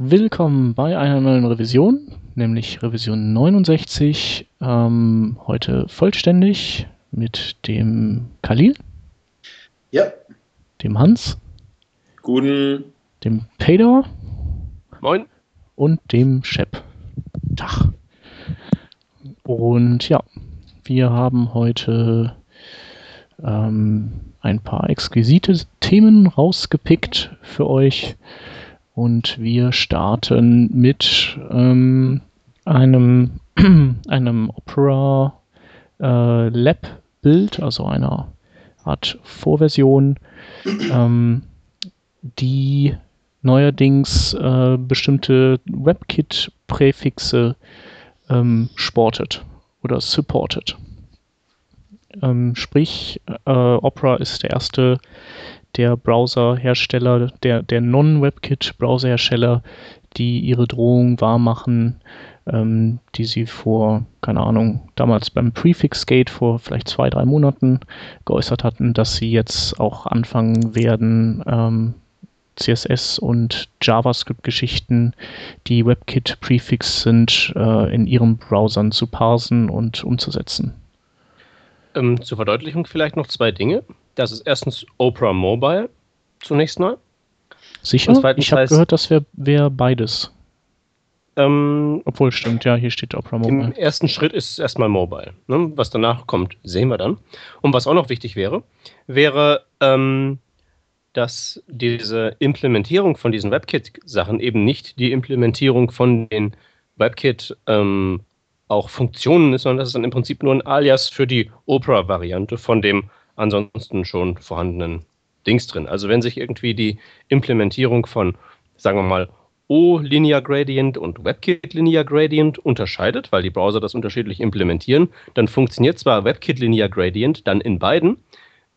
Willkommen bei einer neuen Revision, nämlich Revision 69. Ähm, heute vollständig mit dem Khalil. Ja. Dem Hans. Guten. Dem Pedor. Moin. Und dem Shep. Tag. Und ja, wir haben heute ähm, ein paar exquisite Themen rausgepickt für euch. Und wir starten mit ähm, einem, einem Opera äh, Lab Bild, also einer Art Vorversion, ähm, die neuerdings äh, bestimmte WebKit-Präfixe ähm, sportet oder supportet. Ähm, sprich, äh, Opera ist der erste der Browserhersteller, der, der Non-WebKit-Browserhersteller, die ihre Drohung wahrmachen, ähm, die sie vor, keine Ahnung, damals beim Prefix-Gate vor vielleicht zwei, drei Monaten geäußert hatten, dass sie jetzt auch anfangen werden, ähm, CSS und JavaScript-Geschichten, die WebKit-Prefix sind, äh, in ihren Browsern zu parsen und umzusetzen. Ähm, zur Verdeutlichung vielleicht noch zwei Dinge. Das ist erstens Opera Mobile, zunächst mal. Sicher? Ich habe gehört, das wäre wär beides. Ähm, Obwohl, stimmt, ja, hier steht Opera Mobile. Im ersten Schritt ist es erstmal Mobile. Ne? Was danach kommt, sehen wir dann. Und was auch noch wichtig wäre, wäre, ähm, dass diese Implementierung von diesen WebKit-Sachen eben nicht die Implementierung von den WebKit ähm, auch Funktionen ist, sondern das ist dann im Prinzip nur ein Alias für die Opera-Variante von dem ansonsten schon vorhandenen Dings drin. Also wenn sich irgendwie die Implementierung von, sagen wir mal, O-Linear Gradient und WebKit Linear Gradient unterscheidet, weil die Browser das unterschiedlich implementieren, dann funktioniert zwar WebKit Linear Gradient dann in beiden,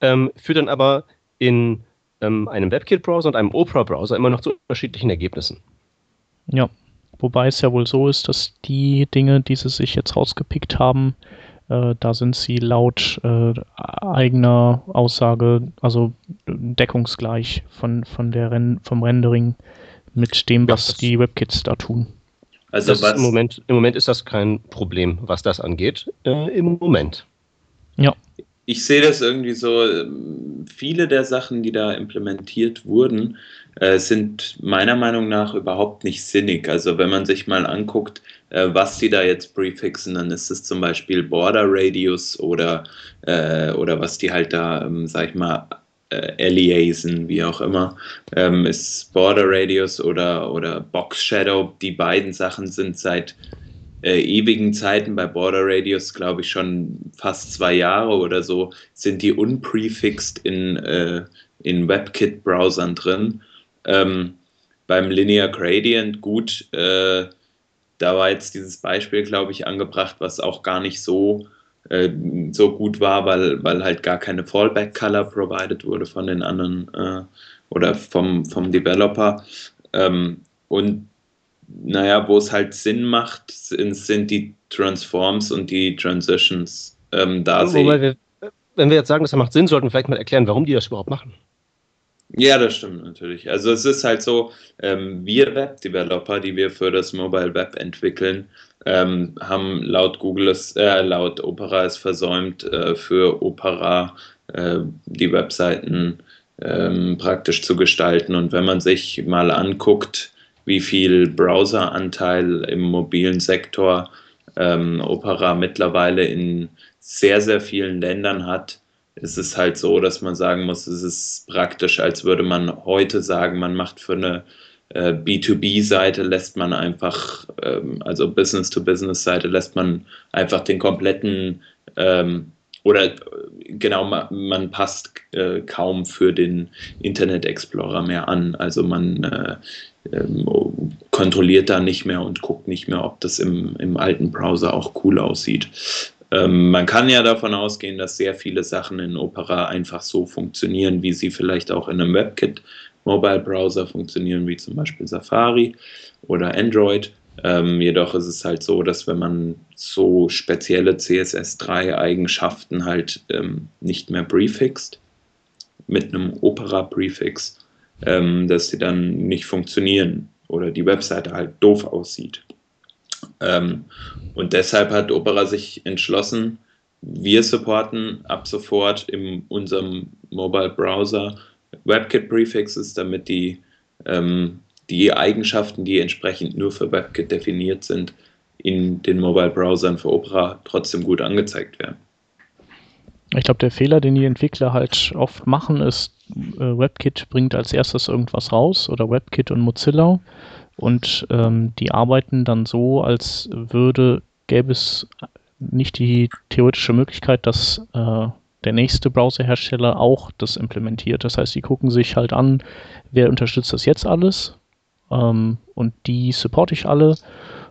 ähm, führt dann aber in ähm, einem WebKit-Browser und einem Opera-Browser immer noch zu unterschiedlichen Ergebnissen. Ja, wobei es ja wohl so ist, dass die Dinge, die sie sich jetzt rausgepickt haben, da sind sie laut äh, eigener Aussage, also deckungsgleich von, von der Ren vom Rendering mit dem, was ja, die WebKits da tun. Also was im, Moment, im Moment ist das kein Problem, was das angeht. Äh, Im Moment. Ja. Ich sehe das irgendwie so, ähm, viele der Sachen, die da implementiert wurden, äh, sind meiner Meinung nach überhaupt nicht sinnig. Also wenn man sich mal anguckt, äh, was sie da jetzt prefixen, dann ist es zum Beispiel Border Radius oder, äh, oder was die halt da, ähm, sag ich mal, äh, Aliasen, wie auch immer, ähm, ist Border Radius oder, oder Box Shadow. Die beiden Sachen sind seit äh, ewigen Zeiten bei Border Radius, glaube ich, schon fast zwei Jahre oder so, sind die unprefixed in, äh, in WebKit-Browsern drin. Ähm, beim Linear Gradient, gut, äh, da war jetzt dieses Beispiel, glaube ich, angebracht, was auch gar nicht so, äh, so gut war, weil, weil halt gar keine Fallback-Color provided wurde von den anderen äh, oder vom, vom Developer. Ähm, und naja, wo es halt Sinn macht, sind, sind die Transforms und die Transitions. Ähm, da Wobei wir, wenn wir jetzt sagen, das macht Sinn, sollten wir vielleicht mal erklären, warum die das überhaupt machen. Ja, das stimmt natürlich. Also es ist halt so, ähm, wir Web-Developer, die wir für das Mobile Web entwickeln, ähm, haben laut Google es, äh, laut Opera es versäumt, äh, für Opera äh, die Webseiten ähm, praktisch zu gestalten. Und wenn man sich mal anguckt, wie viel Browseranteil im mobilen Sektor ähm, Opera mittlerweile in sehr, sehr vielen Ländern hat, ist es halt so, dass man sagen muss, es ist praktisch, als würde man heute sagen, man macht für eine äh, B2B-Seite, lässt man einfach, ähm, also Business-to-Business-Seite, lässt man einfach den kompletten ähm, oder äh, genau, man, passt äh, kaum für den Internet Explorer mehr an. Also man äh, ähm, kontrolliert da nicht mehr und guckt nicht mehr, ob das im, im alten Browser auch cool aussieht. Ähm, man kann ja davon ausgehen, dass sehr viele Sachen in Opera einfach so funktionieren, wie sie vielleicht auch in einem WebKit Mobile Browser funktionieren, wie zum Beispiel Safari oder Android. Ähm, jedoch ist es halt so, dass wenn man so spezielle CSS3-Eigenschaften halt ähm, nicht mehr prefixt, mit einem Opera-Prefix, ähm, dass sie dann nicht funktionieren. oder die Webseite halt doof aussieht. Ähm, und deshalb hat Opera sich entschlossen, wir supporten ab sofort in unserem Mobile Browser WebKit Prefixes, damit die, ähm, die Eigenschaften, die entsprechend nur für WebKit definiert sind, in den Mobile Browsern für Opera trotzdem gut angezeigt werden. Ich glaube, der Fehler, den die Entwickler halt oft machen, ist, äh, WebKit bringt als erstes irgendwas raus oder WebKit und Mozilla und ähm, die arbeiten dann so, als würde, gäbe es nicht die theoretische Möglichkeit, dass äh, der nächste Browserhersteller auch das implementiert. Das heißt, die gucken sich halt an, wer unterstützt das jetzt alles ähm, und die supporte ich alle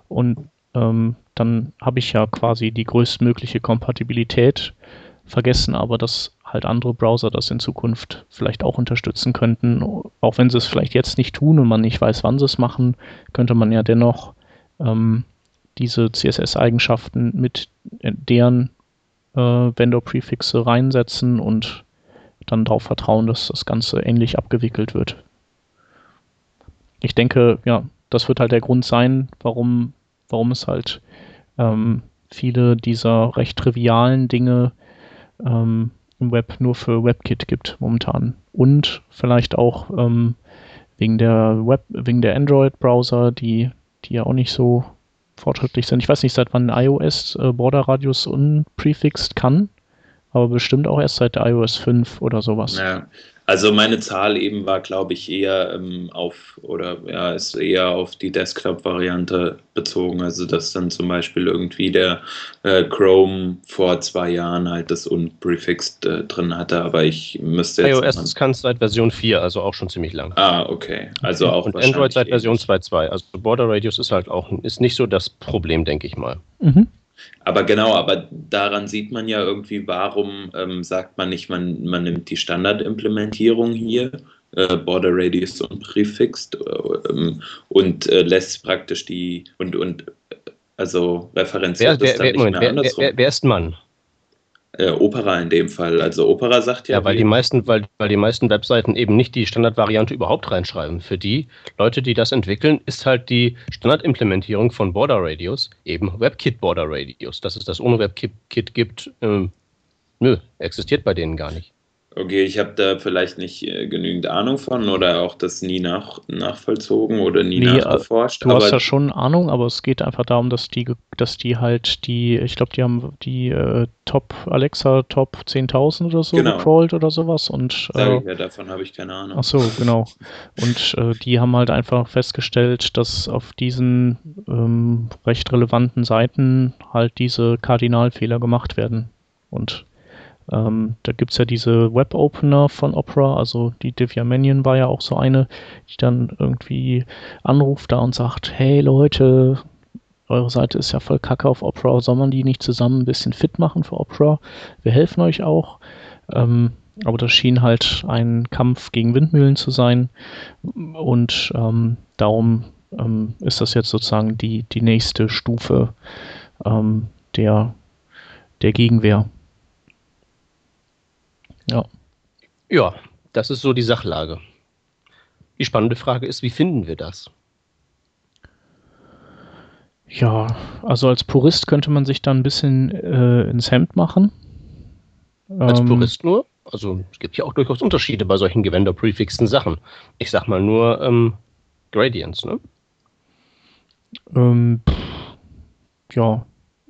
und ähm, dann habe ich ja quasi die größtmögliche Kompatibilität, vergessen aber, dass halt andere Browser das in Zukunft vielleicht auch unterstützen könnten. Auch wenn sie es vielleicht jetzt nicht tun und man nicht weiß, wann sie es machen, könnte man ja dennoch ähm, diese CSS-Eigenschaften mit deren äh, Vendor-Prefixe reinsetzen und dann darauf vertrauen, dass das Ganze ähnlich abgewickelt wird. Ich denke, ja, das wird halt der Grund sein, warum, warum es halt ähm, viele dieser recht trivialen Dinge ähm, im Web nur für WebKit gibt momentan. Und vielleicht auch ähm, wegen der Web, wegen der Android-Browser, die, die ja auch nicht so fortschrittlich sind. Ich weiß nicht, seit wann iOS äh, Border Radius unprefixed kann, aber bestimmt auch erst seit iOS 5 oder sowas. Ja, also meine Zahl eben war, glaube ich, eher ähm, auf oder ja, ist eher auf die Desktop-Variante bezogen. Also dass dann zum Beispiel irgendwie der äh, Chrome vor zwei Jahren halt das unprefixed äh, drin hatte, aber ich müsste jetzt. iOS kann es seit Version 4, also auch schon ziemlich lang. Ah, okay. Also auch Und Android seit Version 2.2. Also Border Radius ist halt auch ist nicht so das Problem, denke ich mal. Mhm. Aber genau, aber daran sieht man ja irgendwie, warum ähm, sagt man nicht, man, man nimmt die Standardimplementierung hier, äh, Border Radius und Prefixed, äh, ähm, und äh, lässt praktisch die und, und also referenziert wer, das dann wer, nicht Moment, mehr wer, andersrum. Wer, wer ist Mann? Äh, Opera in dem Fall. Also Opera sagt ja. Ja, weil die meisten, weil, weil die meisten Webseiten eben nicht die Standardvariante überhaupt reinschreiben. Für die Leute, die das entwickeln, ist halt die Standardimplementierung von Border Radius eben WebKit Border Radius. Dass es das ohne WebKit gibt, ähm, nö, existiert bei denen gar nicht. Okay, ich habe da vielleicht nicht äh, genügend Ahnung von oder auch das nie nach, nachvollzogen oder nie nee, äh, nachgeforscht. Du hast ja schon Ahnung, aber es geht einfach darum, dass die, dass die halt die, ich glaube, die haben die äh, Top Alexa Top 10.000 oder so genau. gecrawlt oder sowas und äh, ich ja, davon habe ich keine Ahnung. Ach so, genau. Und äh, die haben halt einfach festgestellt, dass auf diesen ähm, recht relevanten Seiten halt diese Kardinalfehler gemacht werden und ähm, da gibt es ja diese Web-Opener von Opera, also die Divya Mannion war ja auch so eine, die dann irgendwie anruft da und sagt, hey Leute, eure Seite ist ja voll kacke auf Opera, soll man die nicht zusammen ein bisschen fit machen für Opera? Wir helfen euch auch. Ähm, aber das schien halt ein Kampf gegen Windmühlen zu sein und ähm, darum ähm, ist das jetzt sozusagen die, die nächste Stufe ähm, der, der Gegenwehr. Ja. Ja, das ist so die Sachlage. Die spannende Frage ist, wie finden wir das? Ja, also als Purist könnte man sich da ein bisschen äh, ins Hemd machen. Als ähm, Purist nur? Also es gibt ja auch durchaus Unterschiede bei solchen Gewänder-prefixten Sachen. Ich sag mal nur ähm, Gradients, ne? Ähm, ja,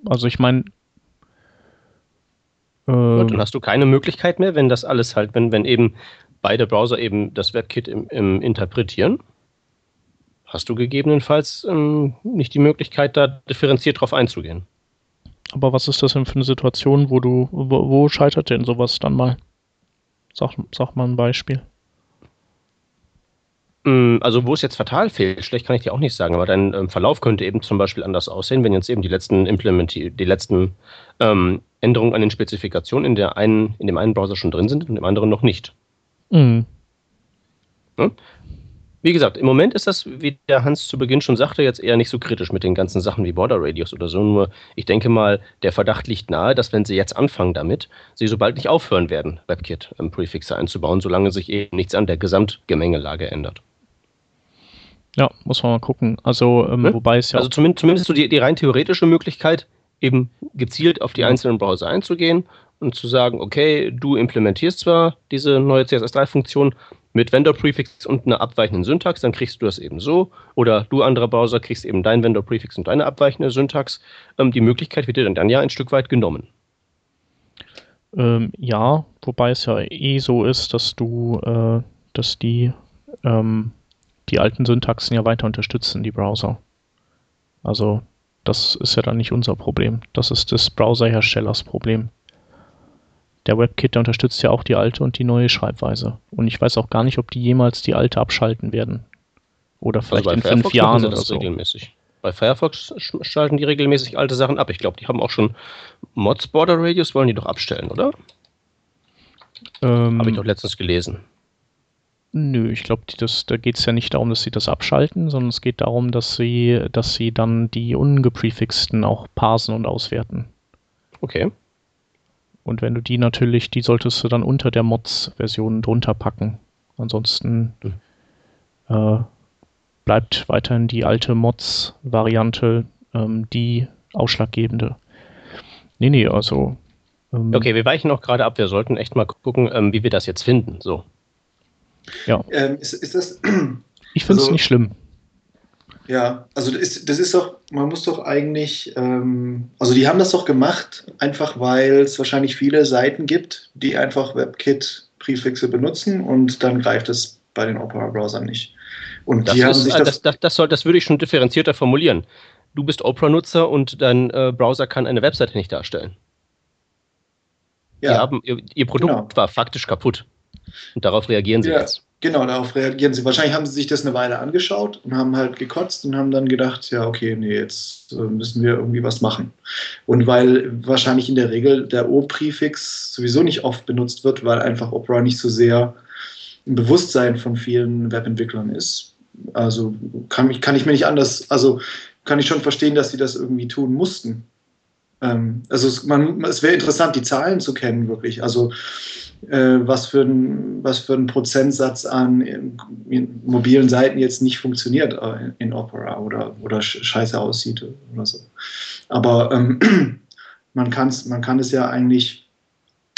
also ich meine, Gut, dann hast du keine Möglichkeit mehr, wenn das alles halt, wenn, wenn eben beide Browser eben das WebKit im, im interpretieren, hast du gegebenenfalls ähm, nicht die Möglichkeit, da differenziert drauf einzugehen. Aber was ist das denn für eine Situation, wo du, wo, wo scheitert denn sowas dann mal? Sag, sag mal ein Beispiel. Mm, also wo es jetzt fatal fehlt, schlecht kann ich dir auch nicht sagen, aber dein ähm, Verlauf könnte eben zum Beispiel anders aussehen, wenn jetzt eben die letzten Implementi die letzten ähm, Änderungen an den Spezifikationen in, der einen, in dem einen Browser schon drin sind und im anderen noch nicht. Mhm. Ja? Wie gesagt, im Moment ist das, wie der Hans zu Beginn schon sagte, jetzt eher nicht so kritisch mit den ganzen Sachen wie Border Radius oder so. Nur ich denke mal, der Verdacht liegt nahe, dass wenn sie jetzt anfangen damit, sie sobald nicht aufhören werden, WebKit-Prefixe einzubauen, solange sich eben nichts an der Gesamtgemengelage ändert. Ja, muss man mal gucken. Also, ähm, Ne? wobei es ja Also zumindest, zumindest so die, die rein theoretische Möglichkeit, eben gezielt auf die einzelnen Browser einzugehen und zu sagen, okay, du implementierst zwar diese neue CSS3-Funktion mit Vendor-Prefix und einer abweichenden Syntax, dann kriegst du das eben so. Oder du, anderer Browser, kriegst eben dein Vendor-Prefix und deine abweichende Syntax. Ähm, die Möglichkeit wird dir dann, dann ja ein Stück weit genommen. Ähm, ja, wobei es ja eh so ist, dass du, äh, dass die, ähm, die alten Syntaxen ja weiter unterstützen, die Browser. Also, das ist ja dann nicht unser Problem. Das ist des Browserherstellers Problem. Der WebKit, der unterstützt ja auch die alte und die neue Schreibweise. Und ich weiß auch gar nicht, ob die jemals die alte abschalten werden. Oder vielleicht in fünf machen Jahren oder so. regelmäßig. Bei Firefox sch- schalten die regelmäßig alte Sachen ab. Ich glaube, die haben auch schon Mods Border Radius wollen die doch abstellen, oder? Ähm, Habe ich doch letztens gelesen. Nö, ich glaube, da geht es ja nicht darum, dass sie das abschalten, sondern es geht darum, dass sie, dass sie dann die ungeprefixten auch parsen und auswerten. Okay. Und wenn du die natürlich, die solltest du dann unter der Mods-Version drunter packen. Ansonsten Hm. äh, bleibt weiterhin die alte Mods-Variante ähm, die ausschlaggebende. Nee, nee, also. ähm, Okay, wir weichen auch gerade ab. Wir sollten echt mal gucken, ähm, wie wir das jetzt finden. So. Ähm, ist, ist das, Ich finde es also- nicht schlimm. ja, also das ist, das ist doch, man muss doch eigentlich, ähm, also die haben das doch gemacht, einfach weil es wahrscheinlich viele Seiten gibt, die einfach WebKit-Präfixe benutzen und dann greift es bei den Opera-Browsern nicht. Und Das, ist, äh, das, das, das, das, soll, das würde ich schon differenzierter formulieren. Du bist Opera-Nutzer und dein äh, Browser kann eine Webseite nicht darstellen. Die ja, haben, ihr, ihr Produkt Genau. war faktisch kaputt. Und darauf reagieren sie Ja. jetzt. Genau, darauf reagieren sie. Wahrscheinlich haben sie sich das eine Weile angeschaut und haben halt gekotzt und haben dann gedacht, ja, okay, nee, jetzt äh, müssen wir irgendwie was machen. Und weil wahrscheinlich in der Regel der O-Präfix sowieso nicht oft benutzt wird, weil einfach Opera nicht so sehr im Bewusstsein von vielen Webentwicklern ist. Also kann, mich, kann ich mir nicht anders, also kann ich schon verstehen, dass sie das irgendwie tun mussten. Ähm, also es, man, es wäre interessant, die Zahlen zu kennen, wirklich. Also was, für ein, was für ein Prozentsatz an in mobilen Seiten jetzt nicht funktioniert äh, in, Opera oder, oder sch- scheiße aussieht oder so. Aber ähm, man, kann's, man kann es ja eigentlich,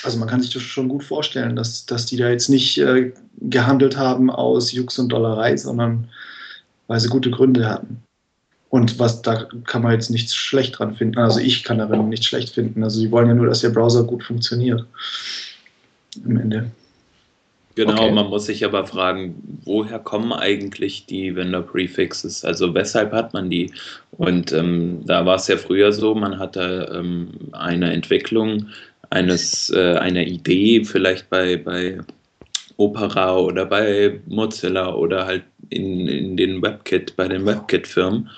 also man kann sich das schon gut vorstellen, dass, dass die da jetzt nicht äh, gehandelt haben aus Jux und Dollerei, sondern weil sie gute Gründe hatten. Und was da kann man jetzt nichts schlecht dran finden. Also ich kann darin nichts schlecht finden. Also sie wollen ja nur, dass der Browser gut funktioniert. Am Ende. Genau, Okay. man muss sich aber fragen, woher kommen eigentlich die Vendor Prefixes? Also weshalb hat man die? Und ähm, da war es ja früher so, man hatte ähm, eine Entwicklung eines, äh, einer Idee vielleicht bei, bei Opera oder bei Mozilla oder halt in, in den WebKit, bei den WebKit-Firmen.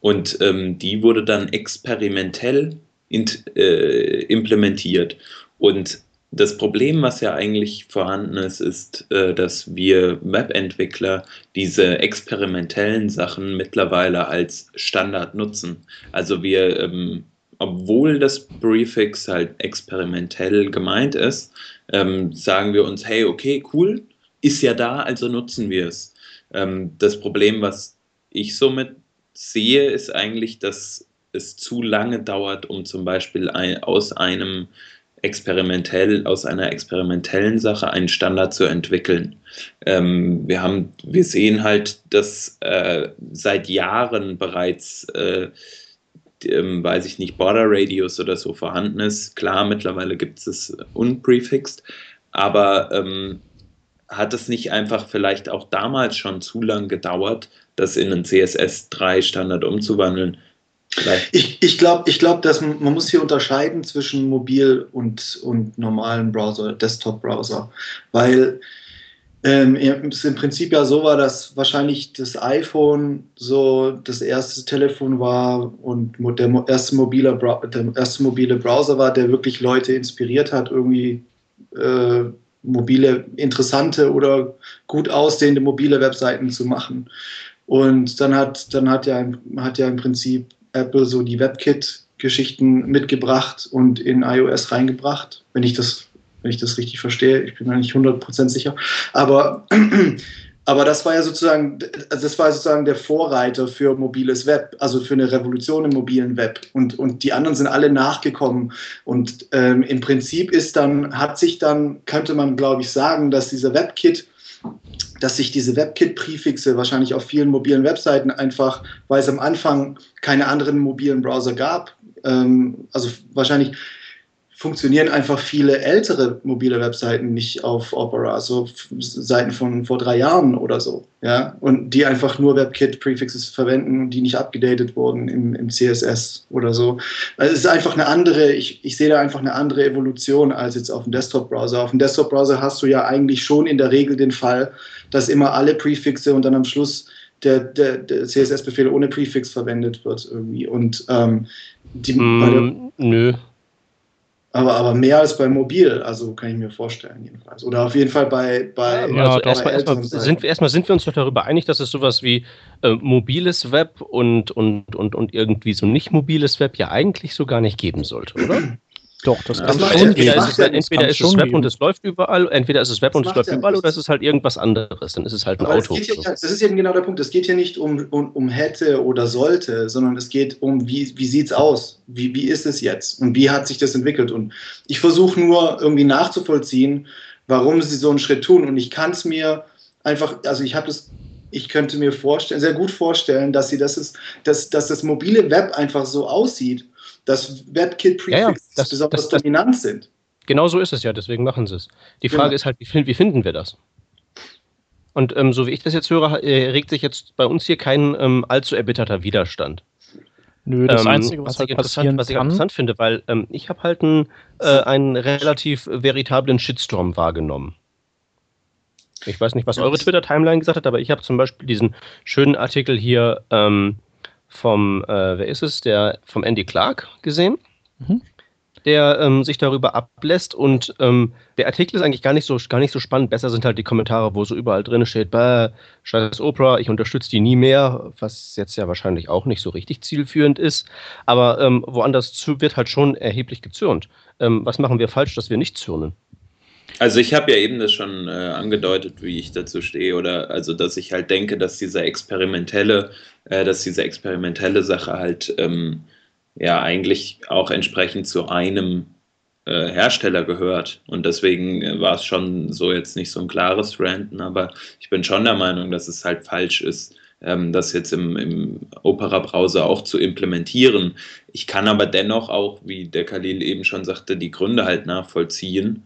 Und ähm, die wurde dann experimentell int, äh, implementiert. Und das Problem, was ja eigentlich vorhanden ist, ist, äh, dass wir Webentwickler diese experimentellen Sachen mittlerweile als Standard nutzen. Also wir, ähm, obwohl das Prefix halt experimentell gemeint ist, ähm, sagen wir uns, hey, okay, cool, ist ja da, also nutzen wir es. Ähm, das Problem, was ich somit sehe, ist eigentlich, dass es zu lange dauert, um zum Beispiel aus einem experimentell, aus einer experimentellen Sache einen Standard zu entwickeln. Ähm, wir haben, wir sehen halt, dass äh, seit Jahren bereits, äh, ähm, weiß ich nicht, Border Radius oder so vorhanden ist. Klar, mittlerweile gibt es unprefixed, aber ähm, hat es nicht einfach vielleicht auch damals schon zu lang gedauert, das in einen CSS 3 Standard umzuwandeln? Ich, ich glaube, ich glaub, dass man, man muss hier unterscheiden zwischen mobil und, und normalen Browser, Desktop-Browser. Weil ähm, es im Prinzip ja so war, dass wahrscheinlich das iPhone so das erste Telefon war und der erste mobile, der erste mobile Browser war, der wirklich Leute inspiriert hat, irgendwie äh, mobile, interessante oder gut aussehende mobile Webseiten zu machen. Und dann hat, dann hat ja, hat ja im Prinzip Apple so die WebKit-Geschichten mitgebracht und in iOS reingebracht, wenn ich das, wenn ich das richtig verstehe. Ich bin mir nicht 100% sicher. Aber aber das war ja sozusagen, also das war sozusagen der Vorreiter für mobiles Web, also für eine Revolution im mobilen Web. Und, und die anderen sind alle nachgekommen. Und ähm, im Prinzip ist dann, hat sich dann, könnte man glaube ich sagen, dass dieser WebKit, dass sich diese WebKit-Präfixe wahrscheinlich auf vielen mobilen Webseiten einfach, weil es am Anfang keine anderen mobilen Browser gab, ähm, also wahrscheinlich funktionieren einfach viele ältere mobile Webseiten nicht auf Opera, so Seiten von vor drei Jahren oder so, ja, und die einfach nur WebKit-Prefixes verwenden, die nicht abgedatet wurden im, im CSS oder so. Also es ist einfach eine andere, ich, ich sehe da einfach eine andere Evolution als jetzt auf dem Desktop-Browser. Auf dem Desktop-Browser hast du ja eigentlich schon in der Regel den Fall, dass immer alle Prefixe und dann am Schluss der, der, der CSS-Befehl ohne Präfix verwendet wird irgendwie. Und ähm, die, mm, nö, aber, aber mehr als bei Mobil, also kann ich mir vorstellen, jedenfalls. Oder auf jeden Fall bei. bei ja, also erstmal, erstmal, sind, wir, erstmal sind wir uns doch darüber einig, dass es sowas wie äh, mobiles Web und, und, und, und irgendwie so nicht mobiles Web ja eigentlich so gar nicht geben sollte, oder? Doch, das ja, kann das schon entweder ist es, entweder ist es Web und es läuft überall, entweder ist es Web das und es läuft ja überall oder ist es halt irgendwas anderes. Dann ist es halt ein Aber Auto. Hier, das ist eben genau der Punkt. Es geht hier nicht um, um, um hätte oder sollte, sondern es geht um, wie, wie sieht es aus? Wie, wie ist es jetzt? Und wie hat sich das entwickelt? Und ich versuche nur irgendwie nachzuvollziehen, warum sie so einen Schritt tun. Und ich kann es mir einfach, also ich habe das ich könnte mir vorstellen, sehr gut vorstellen, dass sie das ist, dass, dass das mobile Web einfach so aussieht dass WebKit-Prefixes ja, ja, besonders das, das, dominant sind. Genau so ist es ja, deswegen machen sie es. Die Frage genau. ist halt, wie, wie, finden wir das? Und ähm, so wie ich das jetzt höre, äh, regt sich jetzt bei uns hier kein ähm, allzu erbitterter Widerstand. Nö, das ähm, Einzige, was, was halt ich interessant, was ich interessant finde, weil ähm, ich habe halt einen, äh, einen relativ veritablen Shitstorm wahrgenommen. Ich weiß nicht, was eure Twitter-Timeline gesagt hat, aber ich habe zum Beispiel diesen schönen Artikel hier ähm, vom, äh, wer ist es, der vom Andy Clark gesehen, mhm. der ähm, sich darüber ablässt und ähm, der Artikel ist eigentlich gar nicht so gar nicht so spannend. Besser sind halt die Kommentare, wo so überall drin steht, bah, scheiß Oprah, ich unterstütze die nie mehr, was jetzt ja wahrscheinlich auch nicht so richtig zielführend ist. Aber ähm, woanders zu wird halt schon erheblich gezürnt. Ähm, was machen wir falsch, dass wir nicht zürnen? Also ich habe ja eben das schon äh, angedeutet, wie ich dazu stehe, oder also dass ich halt denke, dass diese experimentelle, äh, dass diese experimentelle Sache halt ähm, ja eigentlich auch entsprechend zu einem äh, Hersteller gehört. Und deswegen äh, war es schon so jetzt nicht so ein klares Ranten, aber ich bin schon der Meinung, dass es halt falsch ist, ähm, das jetzt im, im Opera-Browser auch zu implementieren. Ich kann aber dennoch auch, wie der Khalil eben schon sagte, die Gründe halt nachvollziehen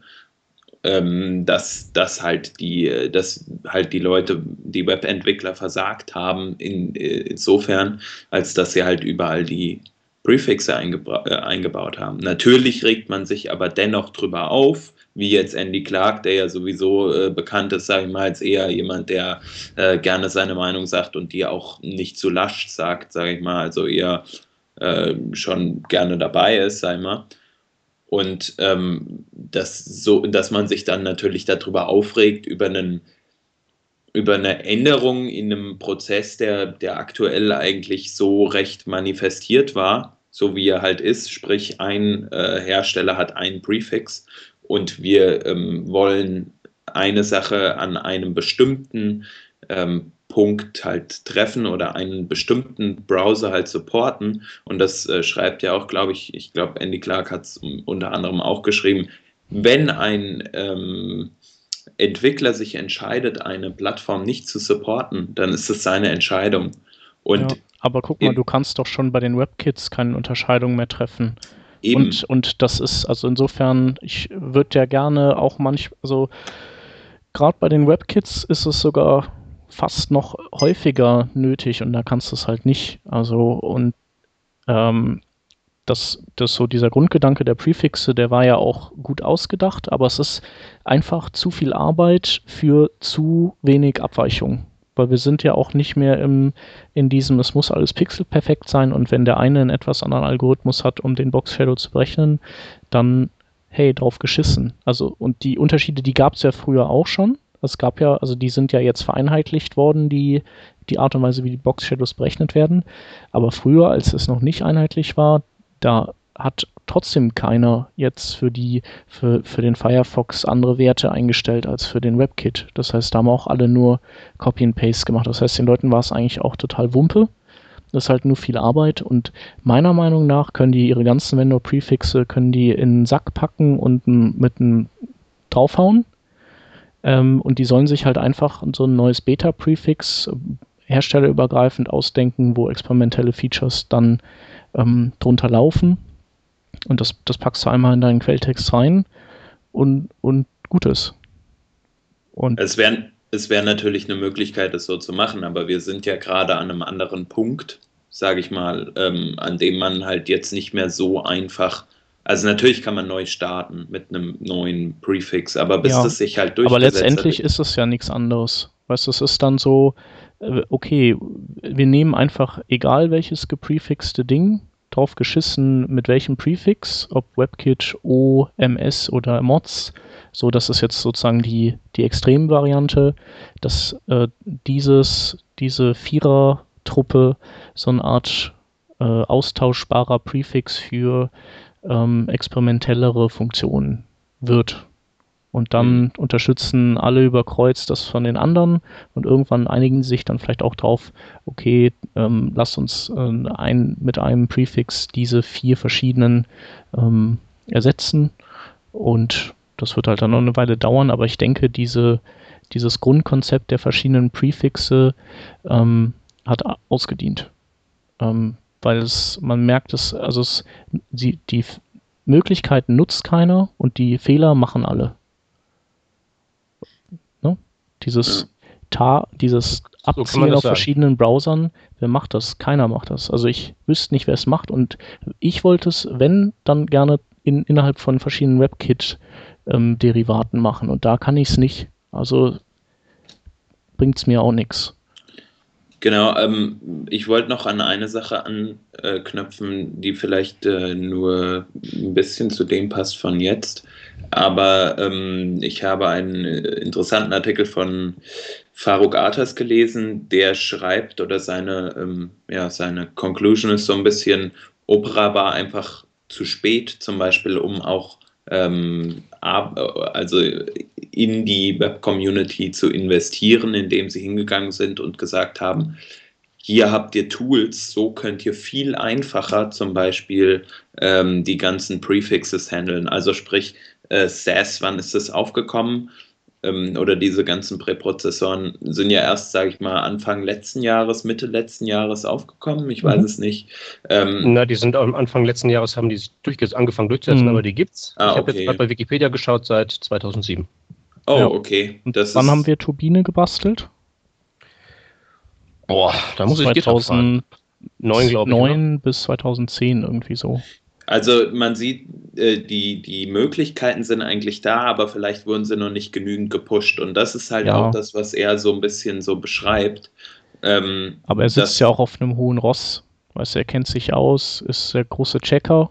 ähm, dass, dass halt die, dass halt die Leute, die Webentwickler versagt haben, in, insofern, als dass sie halt überall die Prefixe eingeba äh, eingebaut haben. Natürlich regt man sich aber dennoch drüber auf, wie jetzt Andy Clark, der ja sowieso äh, bekannt ist, sage ich mal, als eher jemand, der äh, gerne seine Meinung sagt und die auch nicht zu lasch sagt, sage ich mal, also eher äh, schon gerne dabei ist, sag ich mal. Und ähm, das so, dass man sich dann natürlich darüber aufregt, über einen über eine Änderung in einem Prozess, der, der aktuell eigentlich so recht manifestiert war, so wie er halt ist, sprich ein äh, Hersteller hat einen Prefix und wir ähm, wollen eine Sache an einem bestimmten ähm, Punkt halt treffen oder einen bestimmten Browser halt supporten. Und das äh, schreibt ja auch, glaube ich, ich glaube, Andy Clark hat es unter anderem auch geschrieben, wenn ein ähm, Entwickler sich entscheidet, eine Plattform nicht zu supporten, dann ist es seine Entscheidung. Und ja, aber guck mal, du kannst doch schon bei den WebKits keine Unterscheidung mehr treffen. Eben. Und, und das ist, also insofern, ich würde ja gerne auch manchmal, also gerade bei den WebKits ist es sogar fast noch häufiger nötig und da kannst du es halt nicht. Also und ähm, das, das so dieser Grundgedanke der Prefixe, der war ja auch gut ausgedacht, aber es ist einfach zu viel Arbeit für zu wenig Abweichung. Weil wir sind ja auch nicht mehr im, in diesem, es muss alles pixelperfekt sein und wenn der eine einen etwas anderen Algorithmus hat, um den Box Shadow zu berechnen, dann hey, drauf geschissen. Also, und die Unterschiede, die gab es ja früher auch schon. Es gab ja, also die sind ja jetzt vereinheitlicht worden, die, die Art und Weise, wie die Box Shadows berechnet werden. Aber früher, als es noch nicht einheitlich war, da hat trotzdem keiner jetzt für die, für, für den Firefox andere Werte eingestellt als für den WebKit. Das heißt, da haben auch alle nur Copy and Paste gemacht. Das heißt, den Leuten war es eigentlich auch total Wumpe. Das ist halt nur viel Arbeit und meiner Meinung nach können die ihre ganzen Vendor-Prefixe können die in einen Sack packen und mit einem draufhauen. Ähm, und die sollen sich halt einfach so ein neues Beta-Prefix herstellerübergreifend ausdenken, wo experimentelle Features dann ähm, drunter laufen. Und das, das packst du einmal in deinen Quelltext rein und, und gut ist. Und es wäre es wär natürlich eine Möglichkeit, das so zu machen, aber wir sind ja gerade an einem anderen Punkt, sage ich mal, ähm, an dem man halt jetzt nicht mehr so einfach also natürlich kann man neu starten mit einem neuen Prefix, aber bis ja, das sich halt durchgesetzt Aber letztendlich hat, ist es ja nichts anderes. Weißt du, es ist dann so, äh, okay, wir nehmen einfach egal welches geprefixte Ding, drauf geschissen mit welchem Prefix, ob WebKit, O, MS oder Mods. So, das ist jetzt sozusagen die, die Extremvariante, dass äh, dieses, diese Vierer-Truppe so eine Art äh, austauschbarer Prefix für ähm, experimentellere Funktionen wird. Und dann mhm. unterstützen alle über Kreuz das von den anderen und irgendwann einigen sich dann vielleicht auch drauf, okay, ähm, lasst uns äh, ein, mit einem Prefix diese vier verschiedenen ähm, ersetzen. Und das wird halt dann noch eine Weile dauern, aber ich denke, diese, dieses Grundkonzept der verschiedenen Prefixe ähm, hat ausgedient. Ähm, weil es, man merkt es, also es, die, die Möglichkeiten nutzt keiner und die Fehler machen alle. Ne? Dieses. Tar, dieses Abziehen so auf verschiedenen Browsern, wer macht das? Keiner macht das. Also ich wüsste nicht, wer es macht und ich wollte es, wenn, dann gerne in, innerhalb von verschiedenen WebKit-Derivaten ähm, machen und da kann ich es nicht. Also bringt es mir auch nichts. Genau, ähm, ich wollte noch an eine Sache anknüpfen, die vielleicht äh, nur ein bisschen zu dem passt von jetzt. Aber ähm, ich habe einen interessanten Artikel von Faruk Artas gelesen, der schreibt oder seine, ähm, ja, seine Conclusion ist so ein bisschen, Opera war einfach zu spät, zum Beispiel, um auch ähm, also in die Web-Community zu investieren, indem sie hingegangen sind und gesagt haben, hier habt ihr Tools, so könnt ihr viel einfacher zum Beispiel ähm, die ganzen Prefixes handeln. Also sprich, äh, SAS, wann ist das aufgekommen? ähm, oder diese ganzen Präprozessoren sind ja erst, sage ich mal, Anfang letzten Jahres, Mitte letzten Jahres aufgekommen. Ich weiß mhm. es nicht. Ähm, Na, die sind am Anfang letzten Jahres, haben die durchge angefangen durchzusetzen, mhm. aber die gibt's. Ah, ich habe okay. jetzt gerade bei Wikipedia geschaut seit 2007. Oh, ja. okay. Das wann haben wir Turbine gebastelt? Boah, da muss 2009, ich 2009 bis 2010 irgendwie so. Also man sieht, äh, die, die Möglichkeiten sind eigentlich da, aber vielleicht wurden sie noch nicht genügend gepusht. Und das ist halt ja. auch das, was er so ein bisschen so beschreibt. Ähm, aber er sitzt ja auch auf einem hohen Ross. Weißt du, er kennt sich aus, ist der große Checker,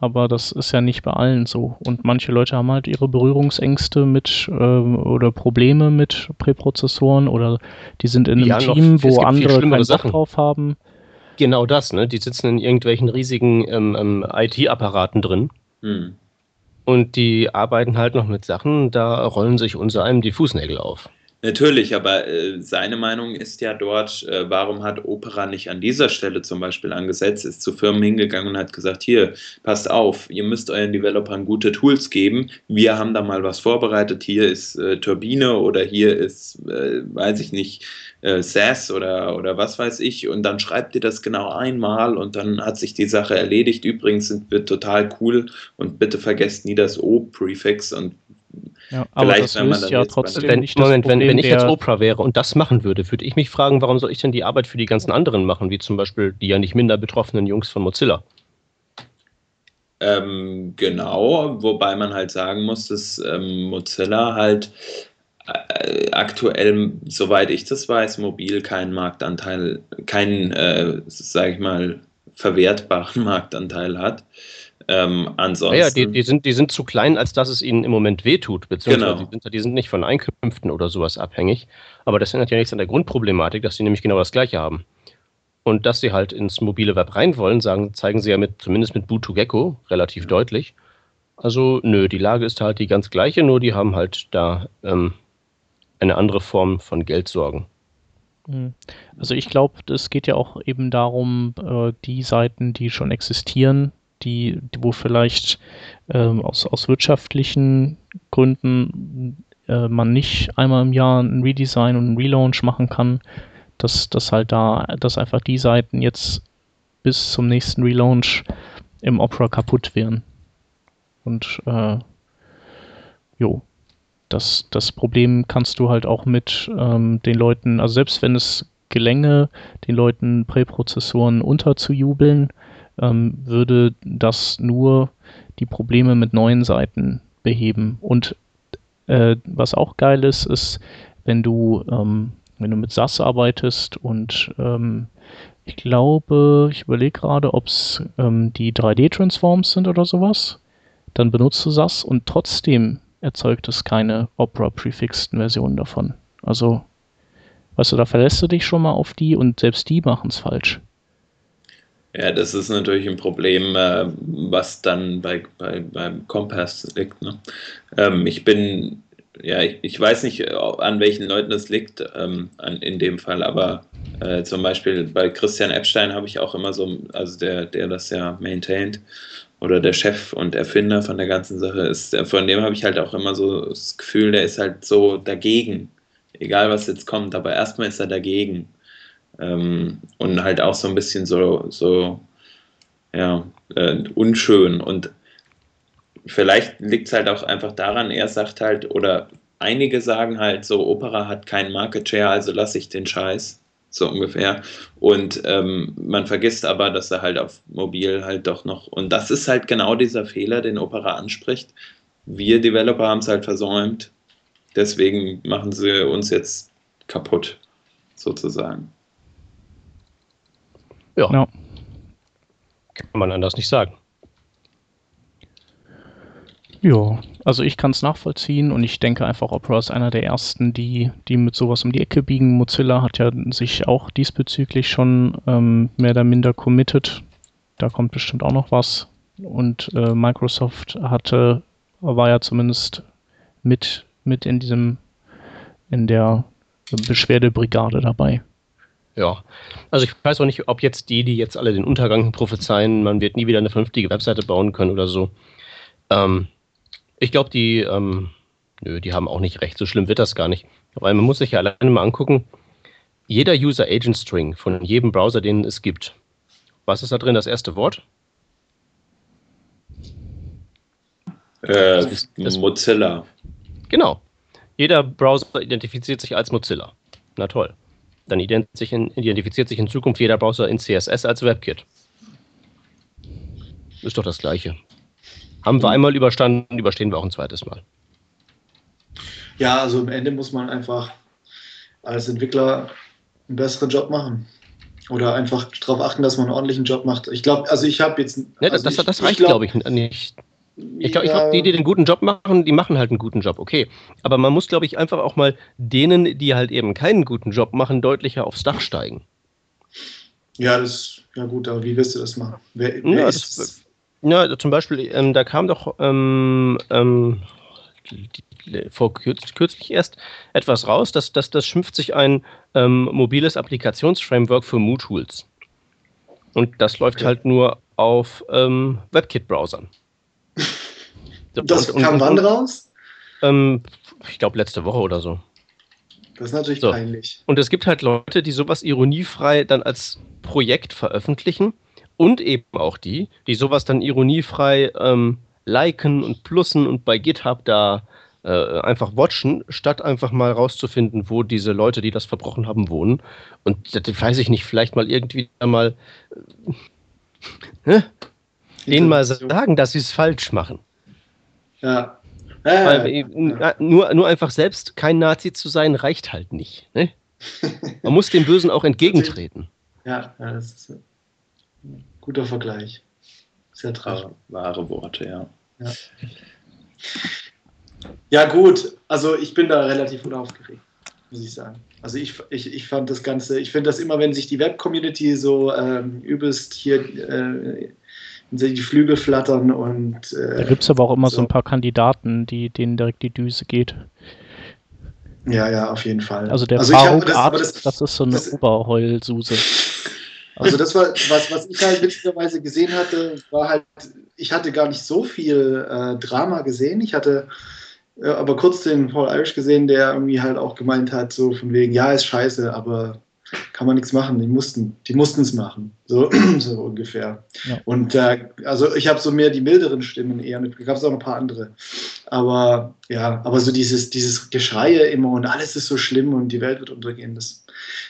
aber das ist ja nicht bei allen so. Und manche Leute haben halt ihre Berührungsängste mit äh, oder Probleme mit Präprozessoren oder die sind in einem ja, Team, noch, wo andere keinen Bock drauf haben. Genau das, ne? Die sitzen in irgendwelchen riesigen ähm, ähm, IT-Apparaten drin. Hm. Und die arbeiten halt noch mit Sachen, da rollen sich unser einem die Fußnägel auf. Natürlich, aber äh, seine Meinung ist ja dort, äh, warum hat Opera nicht an dieser Stelle zum Beispiel angesetzt, ist zu Firmen hingegangen und hat gesagt, hier, passt auf, ihr müsst euren Developern gute Tools geben, wir haben da mal was vorbereitet, hier ist äh, Turbine oder hier ist, äh, weiß ich nicht, äh, SAS oder, oder was weiß ich und dann schreibt ihr das genau einmal und dann hat sich die Sache erledigt. Übrigens sind wir total cool und bitte vergesst nie das O-Prefix und ja, aber Vielleicht, das löst ja trotzdem wenn, nicht Moment, wenn, wenn ich jetzt Oprah wäre und das machen würde, würde ich mich fragen, warum soll ich denn die Arbeit für die ganzen anderen machen, wie zum Beispiel die ja nicht minder betroffenen Jungs von Mozilla? Ähm, genau, wobei man halt sagen muss, dass ähm, Mozilla halt äh, aktuell, soweit ich das weiß, mobil keinen Marktanteil, keinen, äh, sage ich mal, verwertbaren Marktanteil hat. Ähm, ansonsten. Ja, die, die, sind, die sind zu klein, als dass es ihnen im Moment wehtut, beziehungsweise genau. die, sind, die sind nicht von Einkünften oder sowas abhängig. Aber das ändert ja nichts an der Grundproblematik, dass sie nämlich genau das Gleiche haben. Und dass sie halt ins mobile Web rein wollen, sagen, zeigen sie ja mit, zumindest mit Boot2Gecko relativ deutlich. Also, nö, die Lage ist halt die ganz gleiche, nur die haben halt da ähm, eine andere Form von Geldsorgen. Hm. Also ich glaube, es geht ja auch eben darum, äh, die Seiten, die schon existieren, die, wo vielleicht ähm, aus, aus wirtschaftlichen Gründen äh, man nicht einmal im Jahr ein Redesign und ein Relaunch machen kann, dass, dass halt da, dass einfach die Seiten jetzt bis zum nächsten Relaunch im Opera kaputt wären. Und äh, jo, das, das Problem kannst du halt auch mit ähm, den Leuten, also selbst wenn es gelänge, den Leuten Präprozessoren unterzujubeln, ähm, würde das nur die Probleme mit neuen Seiten beheben. Und äh, was auch geil ist, ist, wenn du, ähm, wenn du mit SAS arbeitest und ähm, ich glaube, ich überlege gerade, ob es ähm, die 3D-Transforms sind oder sowas. Dann benutzt du SAS und trotzdem erzeugt es keine Opera-prefixten Versionen davon. Also, weißt du, da verlässt du dich schon mal auf die und selbst die machen es falsch. Ja, das ist natürlich ein Problem, äh, was dann bei, bei, beim Kompass liegt. Ne? Ähm, ich bin, ja, ich, ich, weiß nicht, an welchen Leuten das liegt ähm, an, in dem Fall, aber äh, zum Beispiel bei Christian Epstein habe ich auch immer so, also der, der das ja maintaint, oder der Chef und Erfinder von der ganzen Sache ist, von dem habe ich halt auch immer so das Gefühl, der ist halt so dagegen. Egal was jetzt kommt, aber erstmal ist er dagegen. Ähm, und halt auch so ein bisschen so, so ja, äh, unschön. Und vielleicht liegt es halt auch einfach daran, er sagt halt, oder einige sagen halt so, Opera hat keinen Market Share, also lasse ich den Scheiß so ungefähr. Und ähm, man vergisst aber, dass er halt auf mobil halt doch noch, und das ist halt genau dieser Fehler, den Opera anspricht. Wir Developer haben es halt versäumt, deswegen machen sie uns jetzt kaputt, sozusagen. Ja. ja. Kann man anders nicht sagen. Ja, also ich kann es nachvollziehen und ich denke einfach, Opera ist einer der ersten, die, die mit sowas um die Ecke biegen. Mozilla hat ja sich auch diesbezüglich schon ähm, mehr oder minder committed. Da kommt bestimmt auch noch was. Und äh, Microsoft hatte, war ja zumindest mit, mit in diesem, in der Beschwerdebrigade dabei. Ja, also ich weiß auch nicht, ob jetzt die, die jetzt alle den Untergang prophezeien, man wird nie wieder eine vernünftige Webseite bauen können oder so. Ähm, ich glaube, die, ähm, nö, die haben auch nicht recht. So schlimm wird das gar nicht. Weil man muss sich ja alleine mal angucken, jeder User Agent String von jedem Browser, den es gibt. Was ist da drin, das erste Wort? Äh, das Mozilla. Genau. Jeder Browser identifiziert sich als Mozilla. Na toll. Dann identifiziert sich in Zukunft jeder Browser in CSS als WebKit. Ist doch das Gleiche. Haben wir einmal überstanden, überstehen wir auch ein zweites Mal. Ja, also am Ende muss man einfach als Entwickler einen besseren Job machen. Oder einfach darauf achten, dass man einen ordentlichen Job macht. Ich glaube, also ich habe jetzt. Ne, das, also das, das, reicht, glaube ich, nicht. Ich glaube, glaub, die, die den guten Job machen, die machen halt einen guten Job, okay. Aber man muss, glaube ich, einfach auch mal denen, die halt eben keinen guten Job machen, deutlicher aufs Dach steigen. Ja, das ja gut, aber wie wirst du das machen? Wer, wer ja, das, ja, zum Beispiel, ähm, da kam doch ähm, ähm, vor kürz, kürzlich erst etwas raus, dass, dass das schimpft sich ein ähm, mobiles Applikationsframework für MooTools. Und das läuft okay. halt nur auf ähm, WebKit-Browsern. Das und, kam und, wann raus? Ähm, ich glaube letzte Woche oder so. Das ist natürlich so. peinlich. Und es gibt halt Leute, die sowas ironiefrei dann als Projekt veröffentlichen und eben auch die, die sowas dann ironiefrei ähm, liken und plussen und bei GitHub da äh, einfach watchen, statt einfach mal rauszufinden, wo diese Leute, die das verbrochen haben, wohnen. Und das weiß ich nicht, vielleicht mal irgendwie mal äh, denen mal sagen, dass sie es falsch machen. Ja. Äh, Weil, äh, nur, nur einfach selbst kein Nazi zu sein, reicht halt nicht. Ne? Man muss dem Bösen auch entgegentreten. Ja, ja das ist Guter Vergleich. Sehr traurig. Wahre Worte, ja. ja. Ja, gut. Also ich bin da relativ unaufgeregt, muss ich sagen. Also ich, ich, ich fand das Ganze, ich finde das immer, wenn sich die Web-Community so ähm, übelst hier äh, die Flügel flattern und. Äh, da gibt es aber auch immer so. so. ein paar Kandidaten, die, denen direkt die Düse geht. Ja, ja, auf jeden Fall. Also der also Faruk das, Arzt, das, das, ist so eine das, Oberheulsuse. Also das war, was, was ich halt witzigerweise gesehen hatte, war halt, ich hatte gar nicht so viel äh, Drama gesehen. Ich hatte äh, aber kurz den Paul Irish gesehen, der irgendwie halt auch gemeint hat, so von wegen, ja, ist scheiße, aber kann man nichts machen. Die mussten, die mussten es machen, so, so ungefähr. Ja. Und äh, also ich habe so mehr die milderen Stimmen eher mit. Gab es auch noch ein paar andere, aber ja, aber so dieses dieses Geschreie immer und alles ist so schlimm und die Welt wird untergehen. Das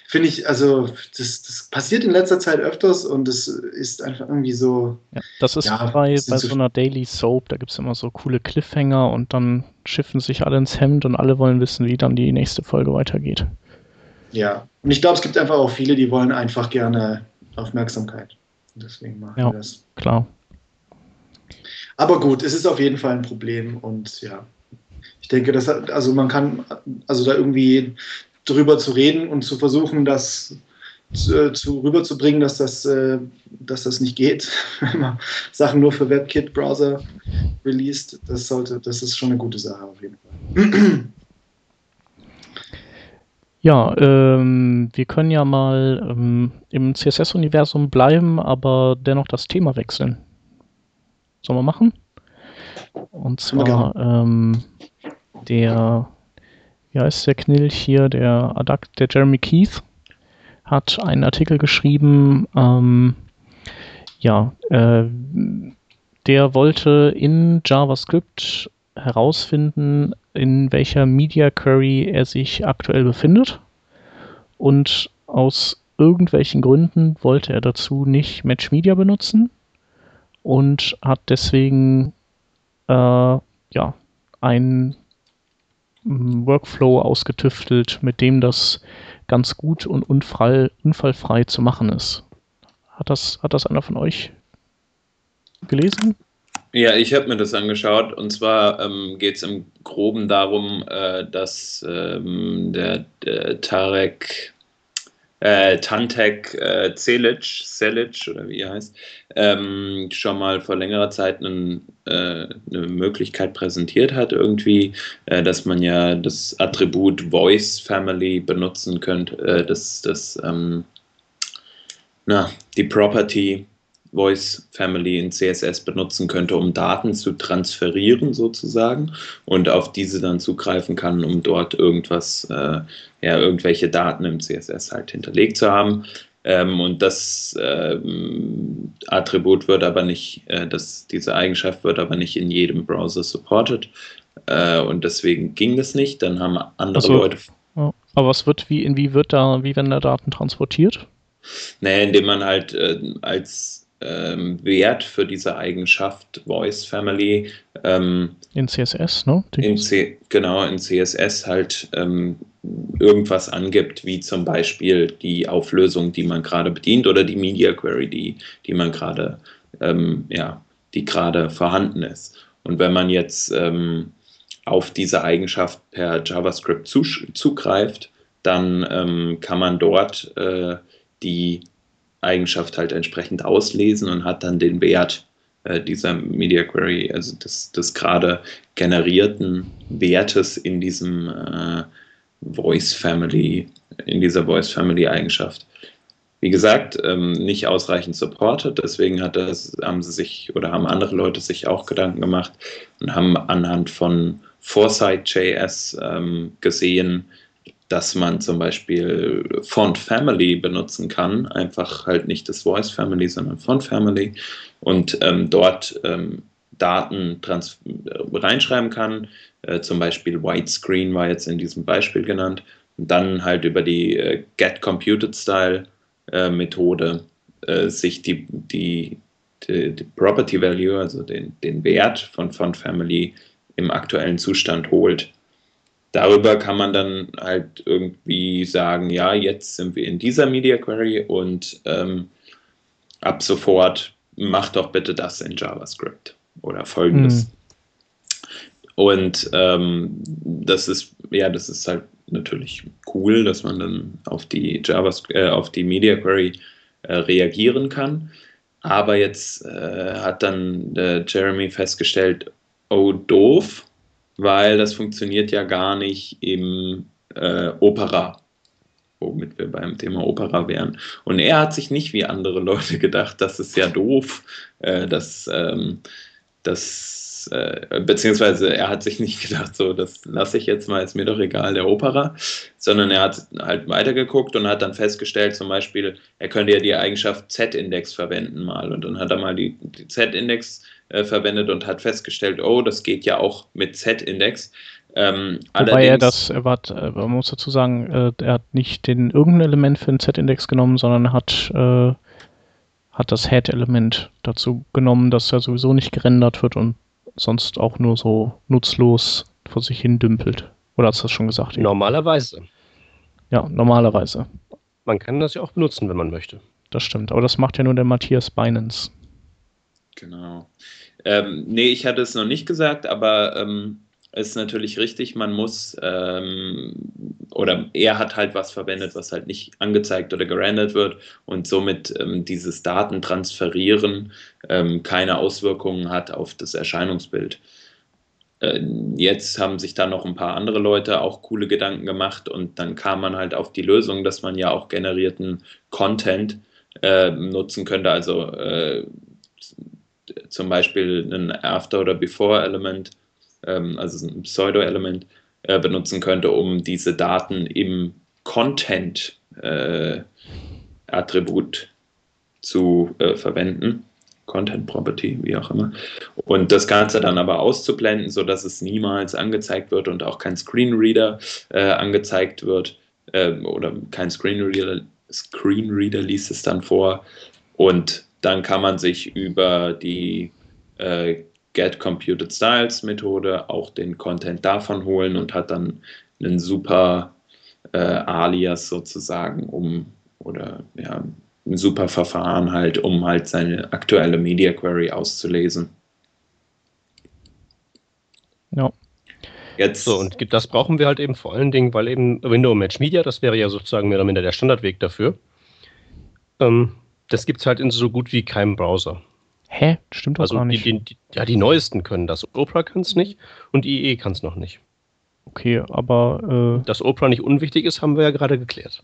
finde ich, also das, das passiert in letzter Zeit öfters und das ist einfach irgendwie so. Ja, das ist ja, bei, bei so einer Daily Soap, da gibt es immer so coole Cliffhanger und dann schiffen sich alle ins Hemd und alle wollen wissen, wie dann die nächste Folge weitergeht. Ja, und ich glaube, es gibt einfach auch viele, die wollen einfach gerne Aufmerksamkeit. Deswegen machen ja, wir das. Klar. Aber gut, es ist auf jeden Fall ein Problem und ja, ich denke, dass also man kann also da irgendwie drüber zu reden und zu versuchen, das zu, zu rüberzubringen, dass das, äh, dass das nicht geht, wenn man Sachen nur für WebKit-Browser released. Das sollte, das ist schon eine gute Sache auf jeden Fall. Ja, ähm, wir können ja mal ähm, im CSS-Universum bleiben, aber dennoch das Thema wechseln. Sollen wir machen? Und zwar ähm, der, wie heißt der Knilch hier, der, Adact, der Jeremy Keith hat einen Artikel geschrieben, ähm, ja, äh, der wollte in JavaScript herausfinden, in welcher Media Query er sich aktuell befindet. Und aus irgendwelchen Gründen wollte er dazu nicht Match Media benutzen und hat deswegen äh, ja, einen mm, Workflow ausgetüftelt, mit dem das ganz gut und unfall, unfallfrei zu machen ist. Hat das, hat das einer von euch gelesen? Ja, ich habe mir das angeschaut. Und zwar ähm, geht es im Groben darum, äh, dass ähm, der, der, Tarek äh, Tantek äh, Celic, Celic oder wie er heißt, ähm, schon mal vor längerer Zeit einen, äh, eine Möglichkeit präsentiert hat, irgendwie, äh, dass man ja das Attribut Voice Family benutzen könnte, äh, das, das ähm, na, die Property Voice Family in CSS benutzen könnte, um Daten zu transferieren sozusagen und auf diese dann zugreifen kann, um dort irgendwas, äh, ja, irgendwelche Daten im CSS halt hinterlegt zu haben. Ähm, und das ähm, Attribut wird aber nicht, äh, das, diese Eigenschaft wird aber nicht in jedem Browser supported. Äh, und deswegen ging das nicht. Dann haben andere also, Leute. Aber was wird, wie, in wie wird da, wie werden da Daten transportiert? Naja, indem man halt äh, als ähm, Wert für diese Eigenschaft Voice Family. Ähm, in CSS, ne? In C genau, in CSS halt ähm, irgendwas angibt, wie zum Beispiel die Auflösung, die man gerade bedient oder die Media Query, die, die man gerade, ähm, ja, die gerade vorhanden ist. Und wenn man jetzt ähm, auf diese Eigenschaft per JavaScript zugreift, dann ähm, kann man dort äh, die Eigenschaft halt entsprechend auslesen und hat dann den Wert äh, dieser Media Query, also des, des gerade generierten Wertes in diesem äh, Voice Family, in dieser Voice Family Eigenschaft. Wie gesagt, ähm, nicht ausreichend supported, deswegen hat das, haben sie sich oder haben andere Leute sich auch Gedanken gemacht und haben anhand von Foresight.js ähm, gesehen, dass man zum Beispiel Font Family benutzen kann, einfach halt nicht das Voice Family, sondern Font Family und ähm, dort ähm, Daten reinschreiben kann. Äh, zum Beispiel Widescreen war jetzt in diesem Beispiel genannt. Und dann halt über die äh, Get Computed Style äh, Methode äh, sich die, die, die, die, Property Value, also den, den Wert von Font Family im aktuellen Zustand holt darüber kann man dann halt irgendwie sagen, ja, jetzt sind wir in dieser Media Query und ähm, ab sofort mach doch bitte das in JavaScript oder folgendes. Hm. Und ähm, das ist, ja, das ist halt natürlich cool, dass man dann auf die JavaScript, äh, auf die Media Query äh, reagieren kann. Aber jetzt äh, hat dann Jeremy festgestellt, oh doof, weil das funktioniert ja gar nicht im äh, Opera, womit wir beim Thema Opera wären. Und er hat sich nicht wie andere Leute gedacht, das ist ja doof, äh, dass, ähm, dass äh, beziehungsweise er hat sich nicht gedacht, so, das lasse ich jetzt mal, ist mir doch egal, der Opera, sondern er hat halt weitergeguckt und hat dann festgestellt, zum Beispiel, er könnte ja die Eigenschaft Z-Index verwenden mal und dann hat er mal die, die Z-Index äh, verwendet und hat festgestellt, oh, das geht ja auch mit Z-Index. Ähm, Wobei er das, er war, äh, man muss dazu sagen, äh, er hat nicht den irgendein Element für den Z-Index genommen, sondern hat, äh, hat das Head-Element dazu genommen, dass er sowieso nicht gerendert wird und sonst auch nur so nutzlos vor sich hin dümpelt. Oder hast du das schon gesagt? Normalerweise. Ja, normalerweise. Man kann das ja auch benutzen, wenn man möchte. Das stimmt, aber das macht ja nur der Matthias Binance. Genau. Ähm, nee, ich hatte es noch nicht gesagt, aber ähm, ist natürlich richtig, man muss, ähm, oder er hat halt was verwendet, was halt nicht angezeigt oder gerendert wird und somit ähm, dieses Datentransferieren ähm, keine Auswirkungen hat auf das Erscheinungsbild. Äh, jetzt haben sich da noch ein paar andere Leute auch coole Gedanken gemacht und dann kam man halt auf die Lösung, dass man ja auch generierten Content äh, nutzen könnte, also äh, zum Beispiel ein After- oder Before-Element ähm, also ein Pseudo-Element, äh, benutzen könnte, um diese Daten im Content-Attribut äh, zu äh, verwenden. Content Property, wie auch immer. Und das Ganze dann aber auszublenden, sodass es niemals angezeigt wird und auch kein Screenreader äh, angezeigt wird äh, oder kein Screenreader, Screenreader liest es dann vor. Und dann kann man sich über die äh, Get Computed Styles Methode auch den Content davon holen und hat dann einen super äh, Alias sozusagen, um oder ja, ein super Verfahren halt, um halt seine aktuelle Media Query auszulesen. Ja. Jetzt. So, und das brauchen wir halt eben vor allen Dingen, weil eben Window Match Media, das wäre ja sozusagen mehr oder minder der Standardweg dafür. Ähm, das gibt es halt in so gut wie keinem Browser. Hä? Stimmt doch also gar nicht. Die, die, ja, die neuesten können das. Opera kann es nicht und IE kann es noch nicht. Okay, aber. Äh, Dass Opera nicht unwichtig ist, haben wir ja gerade geklärt.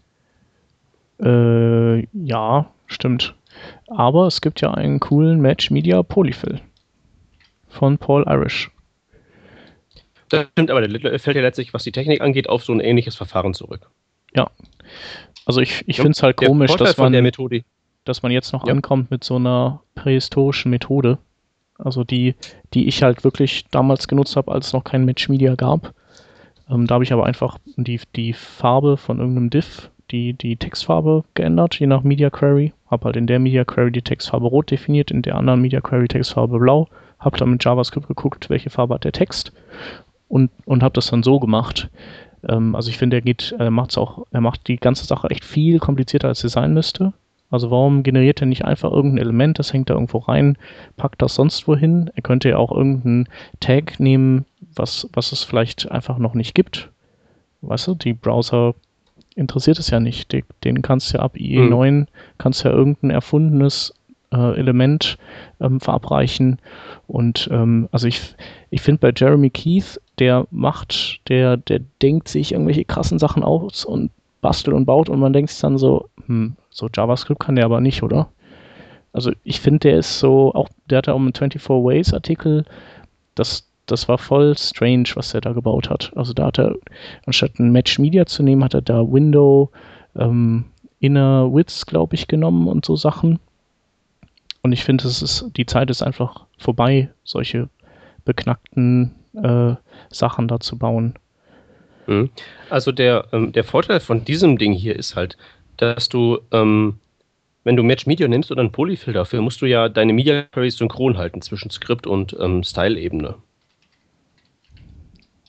Äh, ja, stimmt. Aber es gibt ja einen coolen Match Media Polyfill von Paul Irish. Das stimmt, aber der fällt ja letztlich, was die Technik angeht, auf so ein ähnliches Verfahren zurück. Ja. Also ich, ich finde es halt komisch, dass man. Der Methode, dass man jetzt noch ja. ankommt mit so einer prähistorischen Methode. Also die, die ich halt wirklich damals genutzt habe, als es noch kein Match Media gab. Ähm, da habe ich aber einfach die, die Farbe von irgendeinem Div, die, die Textfarbe geändert, je nach Media Query. Habe halt in der Media Query die Textfarbe rot definiert, in der anderen Media Query Textfarbe blau. Habe dann mit JavaScript geguckt, welche Farbe hat der Text und, und habe das dann so gemacht. Ähm, also ich finde, er geht, er macht's auch, er macht die ganze Sache echt viel komplizierter, als sie sein müsste. Also warum generiert er nicht einfach irgendein Element, das hängt da irgendwo rein, packt das sonst wohin? Er könnte ja auch irgendeinen Tag nehmen, was, was es vielleicht einfach noch nicht gibt. Weißt du, die Browser interessiert es ja nicht. Den kannst du ja ab IE9, mhm. kannst ja irgendein erfundenes äh, Element ähm, verabreichen. Und ähm, also ich, ich finde bei Jeremy Keith, der macht, der, der denkt sich irgendwelche krassen Sachen aus und bastelt und baut und man denkt sich dann so, hm, so JavaScript kann der aber nicht, oder? Also ich finde, der ist so, auch der hat ja auch einen 24 Ways Artikel, das, das war voll strange, was er da gebaut hat. Also da hat er, anstatt ein Match Media zu nehmen, hat er da Window, ähm, Inner Widths, glaube ich, genommen und so Sachen. Und ich finde, die Zeit ist einfach vorbei, solche beknackten äh, Sachen da zu bauen. Mhm. Also der, ähm, der Vorteil von diesem Ding hier ist halt, dass du, ähm, wenn du Match Media nimmst oder ein Polyfill dafür, musst du ja deine Media Queries synchron halten zwischen Skript und ähm, Style-Ebene.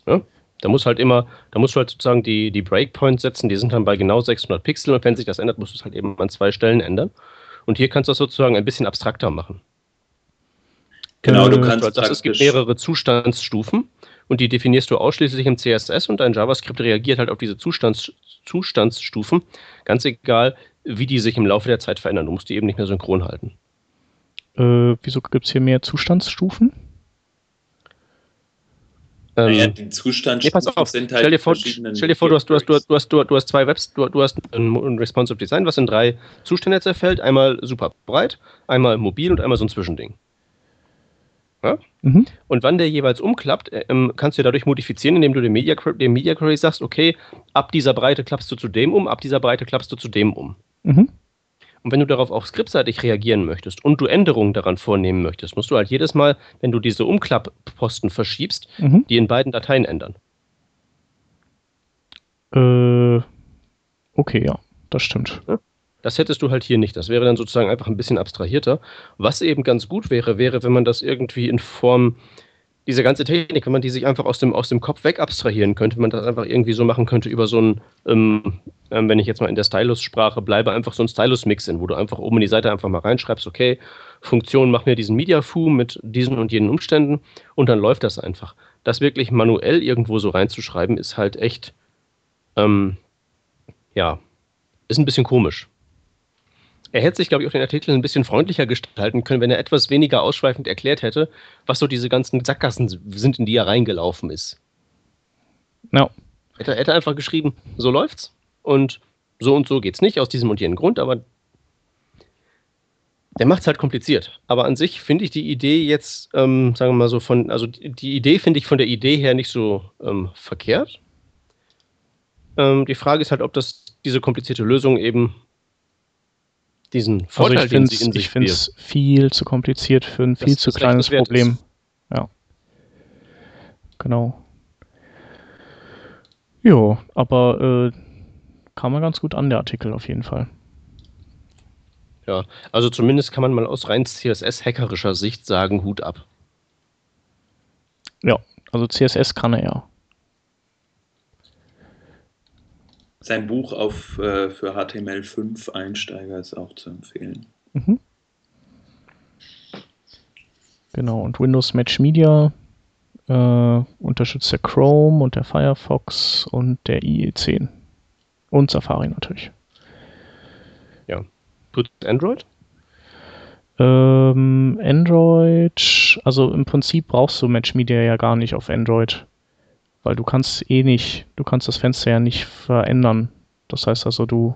Ja? Da muss halt immer, da musst du halt sozusagen die, die Breakpoints setzen, die sind dann bei genau 600 Pixel und wenn sich das ändert, musst du es halt eben an zwei Stellen ändern. Und hier kannst du das sozusagen ein bisschen abstrakter machen. Genau, du kannst. Das, es gibt mehrere Zustandsstufen und die definierst du ausschließlich im CSS und dein JavaScript reagiert halt auf diese Zustands Zustandsstufen, ganz egal, wie die sich im Laufe der Zeit verändern. Du musst die eben nicht mehr synchron halten. Äh, wieso gibt es hier mehr Zustandsstufen? Ähm, naja, die Zustandsstufen nee, sind halt stell dir vor, stell dir vor du, hast, du, hast, du, hast, du, hast, zwei Webs, du, du hast ein Responsive Design, was in drei Zustände zerfällt. Einmal super breit, einmal mobil und einmal so ein Zwischending. Ja? Mhm. Und wann der jeweils umklappt, äh, ähm, kannst du dadurch modifizieren, indem du dem Media, dem Media Query sagst, okay, ab dieser Breite klappst du zu dem um, ab dieser Breite klappst du zu dem um. Mhm. Und wenn du darauf auch skriptseitig reagieren möchtest und du Änderungen daran vornehmen möchtest, musst du halt jedes Mal, wenn du diese Umklappposten verschiebst, mhm. die in beiden Dateien ändern. Äh, okay, ja, das stimmt. Ja? Das hättest du halt hier nicht. Das wäre dann sozusagen einfach ein bisschen abstrahierter. Was eben ganz gut wäre, wäre, wenn man das irgendwie in Form diese ganze Technik, wenn man die sich einfach aus dem, aus dem Kopf weg abstrahieren könnte, wenn man das einfach irgendwie so machen könnte über so ein, ähm, ähm, wenn ich jetzt mal in der Stylus-Sprache bleibe, einfach so ein Stylus-Mix in, wo du einfach oben in die Seite einfach mal reinschreibst, okay, Funktion, mach mir diesen Media-Foo mit diesen und jenen Umständen und dann läuft das einfach. Das wirklich manuell irgendwo so reinzuschreiben, ist halt echt, ähm, ja, ist ein bisschen komisch. Er hätte sich, glaube ich, auch den Artikel ein bisschen freundlicher gestalten können, wenn er etwas weniger ausschweifend erklärt hätte, was so diese ganzen Sackgassen sind, in die er reingelaufen ist. Ja. Hätte, hätte einfach geschrieben, so läuft's und so und so geht's nicht, aus diesem und jenem Grund, aber der macht es halt kompliziert. Aber an sich finde ich die Idee jetzt, ähm, sagen wir mal so, von, also die Idee finde ich von der Idee her nicht so ähm, verkehrt. Ähm, die Frage ist halt, ob das diese komplizierte Lösung eben diesen Vorteil, also ich finde es viel zu kompliziert für ein viel das, zu kleines Problem. Ja. Genau. Jo, aber äh, kam mal ganz gut an, der Artikel auf jeden Fall. Ja, also zumindest kann man mal aus rein CSS-hackerischer Sicht sagen, Hut ab. Ja, also CSS kann er ja. Sein Buch auf, äh, für HTML5 Einsteiger ist auch zu empfehlen. Mhm. Genau, und Windows Match Media äh, unterstützt der Chrome und der Firefox und der IE10. Und Safari natürlich. Ja. Tut Android? Ähm, Android, also im Prinzip brauchst du Match Media ja gar nicht auf Android weil du kannst eh nicht, du kannst das Fenster ja nicht verändern. Das heißt also, du,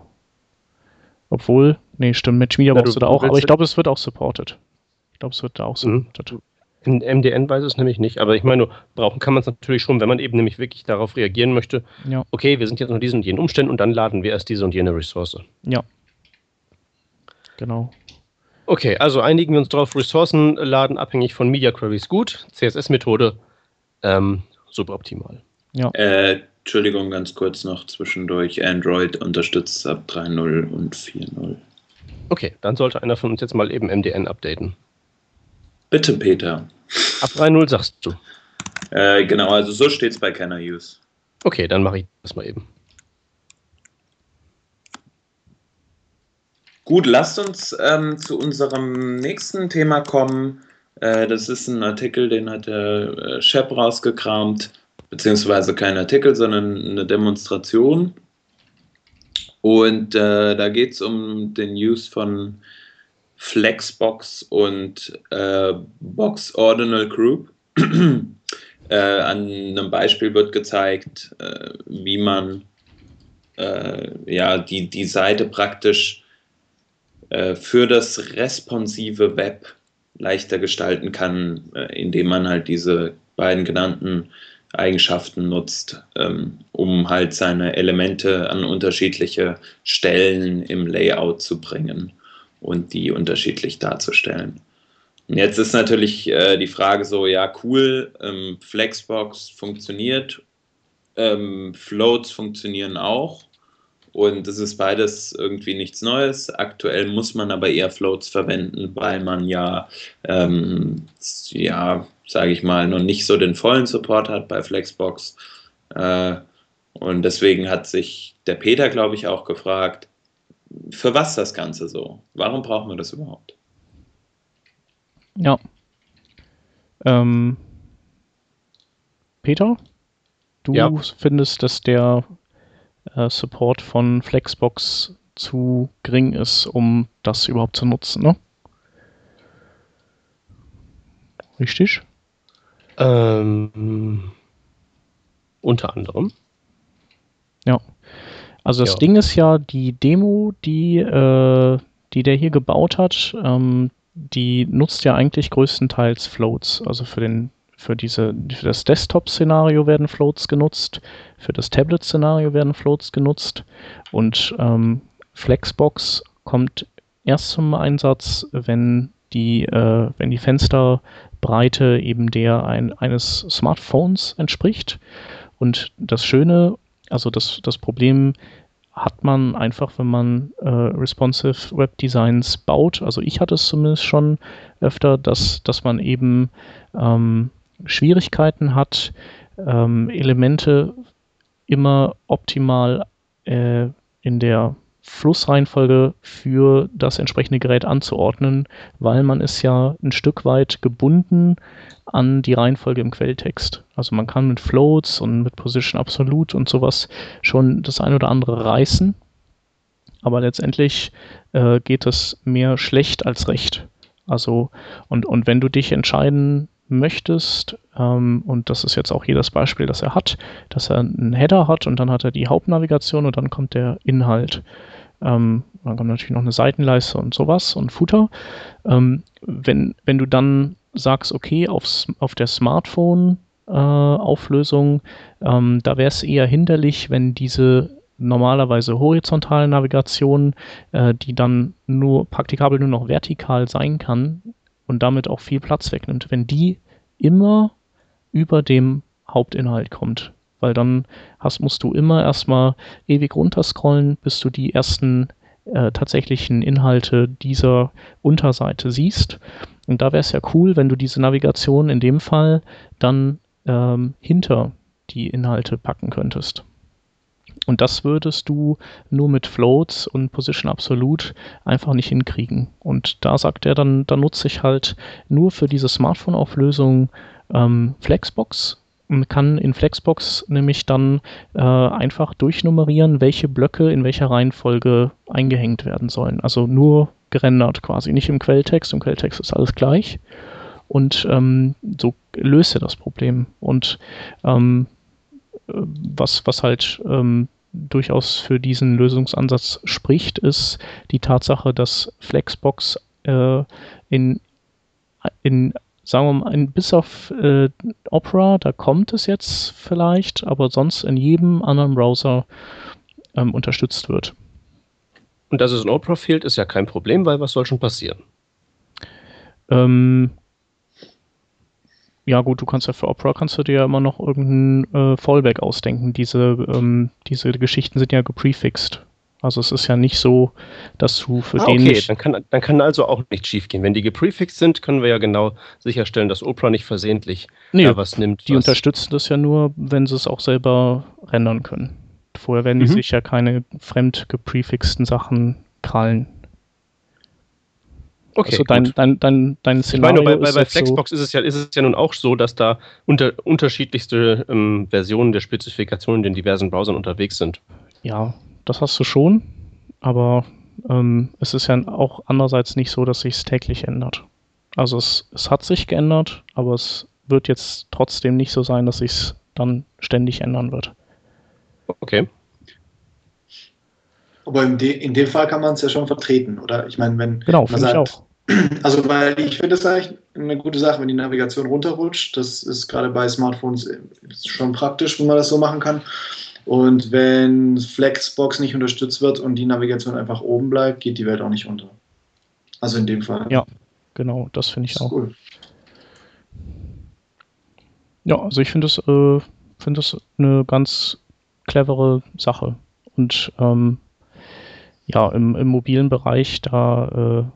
obwohl, nee, stimmt, Match Media brauchst du da auch, aber ich glaube, es wird auch supported. Ich glaube, es wird da auch mhm. supported. In MDN weiß es nämlich nicht, aber ich meine, brauchen kann man es natürlich schon, wenn man eben nämlich wirklich darauf reagieren möchte. Ja. Okay, wir sind jetzt unter diesen und jenen Umständen und dann laden wir erst diese und jene Ressource. Ja. Genau. Okay, also einigen wir uns darauf, Ressourcen laden abhängig von Media Queries gut, CSS-Methode ähm, suboptimal. Ja. Äh, Entschuldigung, ganz kurz noch zwischendurch. Android unterstützt ab 3.0 und 4.0. Okay, dann sollte einer von uns jetzt mal eben MDN updaten. Bitte, Peter. Ab 3.0 sagst du. Äh, genau, also so steht es bei Kenner Use. Okay, dann mache ich das mal eben. Gut, lasst uns ähm, zu unserem nächsten Thema kommen. Äh, das ist ein Artikel, den hat der äh, Shep rausgekramt, beziehungsweise kein Artikel, sondern eine Demonstration. Und äh, da geht es um den Use von Flexbox und äh, Box Ordinal Group. äh, an einem Beispiel wird gezeigt, äh, wie man ja, die, die Seite praktisch für das responsive Web leichter gestalten kann, äh, indem man halt diese beiden genannten Eigenschaften nutzt, ähm, um halt seine Elemente an unterschiedliche Stellen im Layout zu bringen und die unterschiedlich darzustellen. Und jetzt ist natürlich äh, die Frage so, ja cool, ähm, Flexbox funktioniert, ähm, Floats funktionieren auch, und es ist beides irgendwie nichts Neues. Aktuell muss man aber eher Floats verwenden, weil man ja, ähm, ja, sage ich mal, noch nicht so den vollen Support hat bei Flexbox. Äh, und deswegen hat sich der Peter, glaube ich, auch gefragt, für was das Ganze so? Warum brauchen wir das überhaupt? Ja. Ähm, Peter, du Ja. findest, dass der äh, Support von Flexbox zu gering ist, um das überhaupt zu nutzen, ne? Richtig? Ähm, unter anderem. Also das Ja. Ding ist ja, die Demo, die, äh, die der hier gebaut hat, ähm, die nutzt ja eigentlich größtenteils Floats. Also für den, für diese, für das Desktop-Szenario werden Floats genutzt, für das Tablet-Szenario werden Floats genutzt und ähm, Flexbox kommt erst zum Einsatz, wenn die, äh, wenn die Fensterbreite eben der ein, eines Smartphones entspricht. Und das Schöne, also das, das Problem hat man einfach, wenn man äh, responsive Web Designs baut. Also ich hatte es zumindest schon öfter, dass, dass man eben ähm, Schwierigkeiten hat, ähm, Elemente immer optimal äh, in der Flussreihenfolge für das entsprechende Gerät anzuordnen, weil man ist ja ein Stück weit gebunden an die Reihenfolge im Quelltext. Also man kann mit Floats und mit Position Absolute und sowas schon das ein oder andere reißen, aber letztendlich äh, geht es mehr schlecht als recht. Also und, und wenn du dich entscheiden möchtest, ähm, und das ist jetzt auch das Beispiel, das er hat, dass er einen Header hat und dann hat er die Hauptnavigation und dann kommt der Inhalt. Ähm, dann kommt natürlich noch eine Seitenleiste und sowas und Footer. Ähm, wenn, wenn du dann sagst, okay, aufs, auf der Smartphone-Auflösung, ähm, da wäre es eher hinderlich, wenn diese normalerweise horizontale Navigation, äh, die dann nur praktikabel nur noch vertikal sein kann und damit auch viel Platz wegnimmt, wenn die immer über dem Hauptinhalt kommt. Weil dann hast, musst du immer erstmal ewig runterscrollen, bis du die ersten äh, tatsächlichen Inhalte dieser Unterseite siehst. Und da wäre es ja cool, wenn du diese Navigation in dem Fall dann ähm, hinter die Inhalte packen könntest. Und das würdest du nur mit Floats und Position Absolute einfach nicht hinkriegen. Und da sagt er dann, da nutze ich halt nur für diese Smartphone-Auflösung ähm, Flexbox und kann in Flexbox nämlich dann äh, einfach durchnummerieren, welche Blöcke in welcher Reihenfolge eingehängt werden sollen. Also nur gerendert quasi, nicht im Quelltext. Im Quelltext ist alles gleich. Und ähm, so löst er das Problem. Und ähm, was, was halt ähm, durchaus für diesen Lösungsansatz spricht, ist die Tatsache, dass Flexbox äh, in, in, sagen wir mal, in, bis auf äh, Opera, da kommt es jetzt vielleicht, aber sonst in jedem anderen Browser ähm, unterstützt wird. Und dass es in Opera fehlt, ist ja kein Problem, weil was soll schon passieren? Ähm, ja gut, du kannst ja für Opera kannst du dir ja immer noch irgendein äh, Fallback ausdenken. Diese, ähm, diese Geschichten sind ja geprefixed. Also es ist ja nicht so, dass du für Ah, den okay, nicht, dann kann, dann kann also auch nicht schief gehen. Wenn die geprefixed sind, können wir ja genau sicherstellen, dass Opera nicht versehentlich nee, da was nimmt. die was, unterstützen das ja nur, wenn sie es auch selber rendern können. Vorher werden die Mhm. sich ja keine fremd geprefixten Sachen krallen. Okay, also dein, gut. dein, dein, dein Ich Szenario meine, bei, bei, bei jetzt so, Flexbox ist, es ja, ist es ja nun auch so, dass da unter, unterschiedlichste ähm, Versionen der Spezifikationen in den diversen Browsern unterwegs sind. Ja, das hast du schon, aber ähm, es ist ja auch andererseits nicht so, dass sich es täglich ändert. Also es, es hat sich geändert, aber es wird jetzt trotzdem nicht so sein, dass sich es dann ständig ändern wird. Okay. Aber in, de, in dem Fall kann man es ja schon vertreten, oder? Ich meine, wenn Genau, man sagt, auch. Also, weil ich finde es eigentlich eine gute Sache, wenn die Navigation runterrutscht. Das ist gerade bei Smartphones schon praktisch, wenn man das so machen kann. Und wenn Flexbox nicht unterstützt wird und die Navigation einfach oben bleibt, geht die Welt auch nicht unter. Also in dem Fall. Ja, Genau, das finde ich ist auch. cool. Ja, also ich finde es äh, finde es eine ganz clevere Sache. Und ähm, ja, im, im mobilen Bereich, da, äh,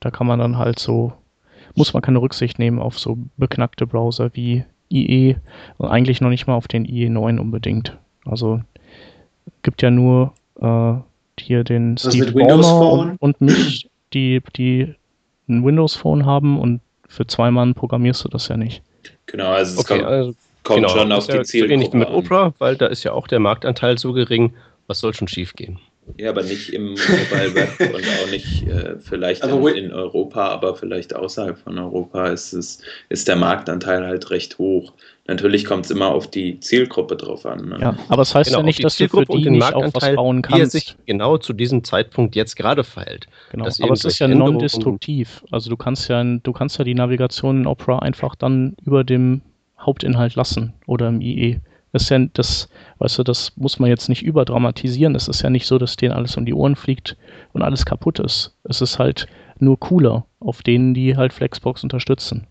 da kann man dann halt so, muss man keine Rücksicht nehmen auf so beknackte Browser wie IE und eigentlich noch nicht mal auf den IE9 unbedingt. Also gibt ja nur äh, hier den Was Steve mit Windows Ballmer Phone? und, und mich, die, die ein Windows Phone haben und für zwei Mann programmierst du das ja nicht. Genau, also es Okay, kommt, also, Kommt genau, schon auf ja die so ähnlich Zielgruppe mit an. Opera, weil da ist ja auch der Marktanteil so gering. Was soll schon schief gehen? Ja, aber nicht im Mobile Web und auch nicht äh, vielleicht Aber in, in Europa, aber vielleicht außerhalb von Europa ist, es, ist der Marktanteil halt recht hoch. Natürlich kommt es immer auf die Zielgruppe drauf an. Ne? Ja, aber es heißt Genau, ja nicht, die dass du für die den nicht auch was Marktanteil, bauen Wie er kannst. sich genau zu diesem Zeitpunkt jetzt gerade verhält. Genau, aber es ist ja non-destruktiv. Also du kannst ja, du kannst ja die Navigation in Opera einfach dann über dem Hauptinhalt lassen oder im IE. Das ist ja, das, weißt du, das muss man jetzt nicht überdramatisieren. Es ist ja nicht so, dass denen alles um die Ohren fliegt und alles kaputt ist. Es ist halt nur cooler auf denen, die halt Flexbox unterstützen.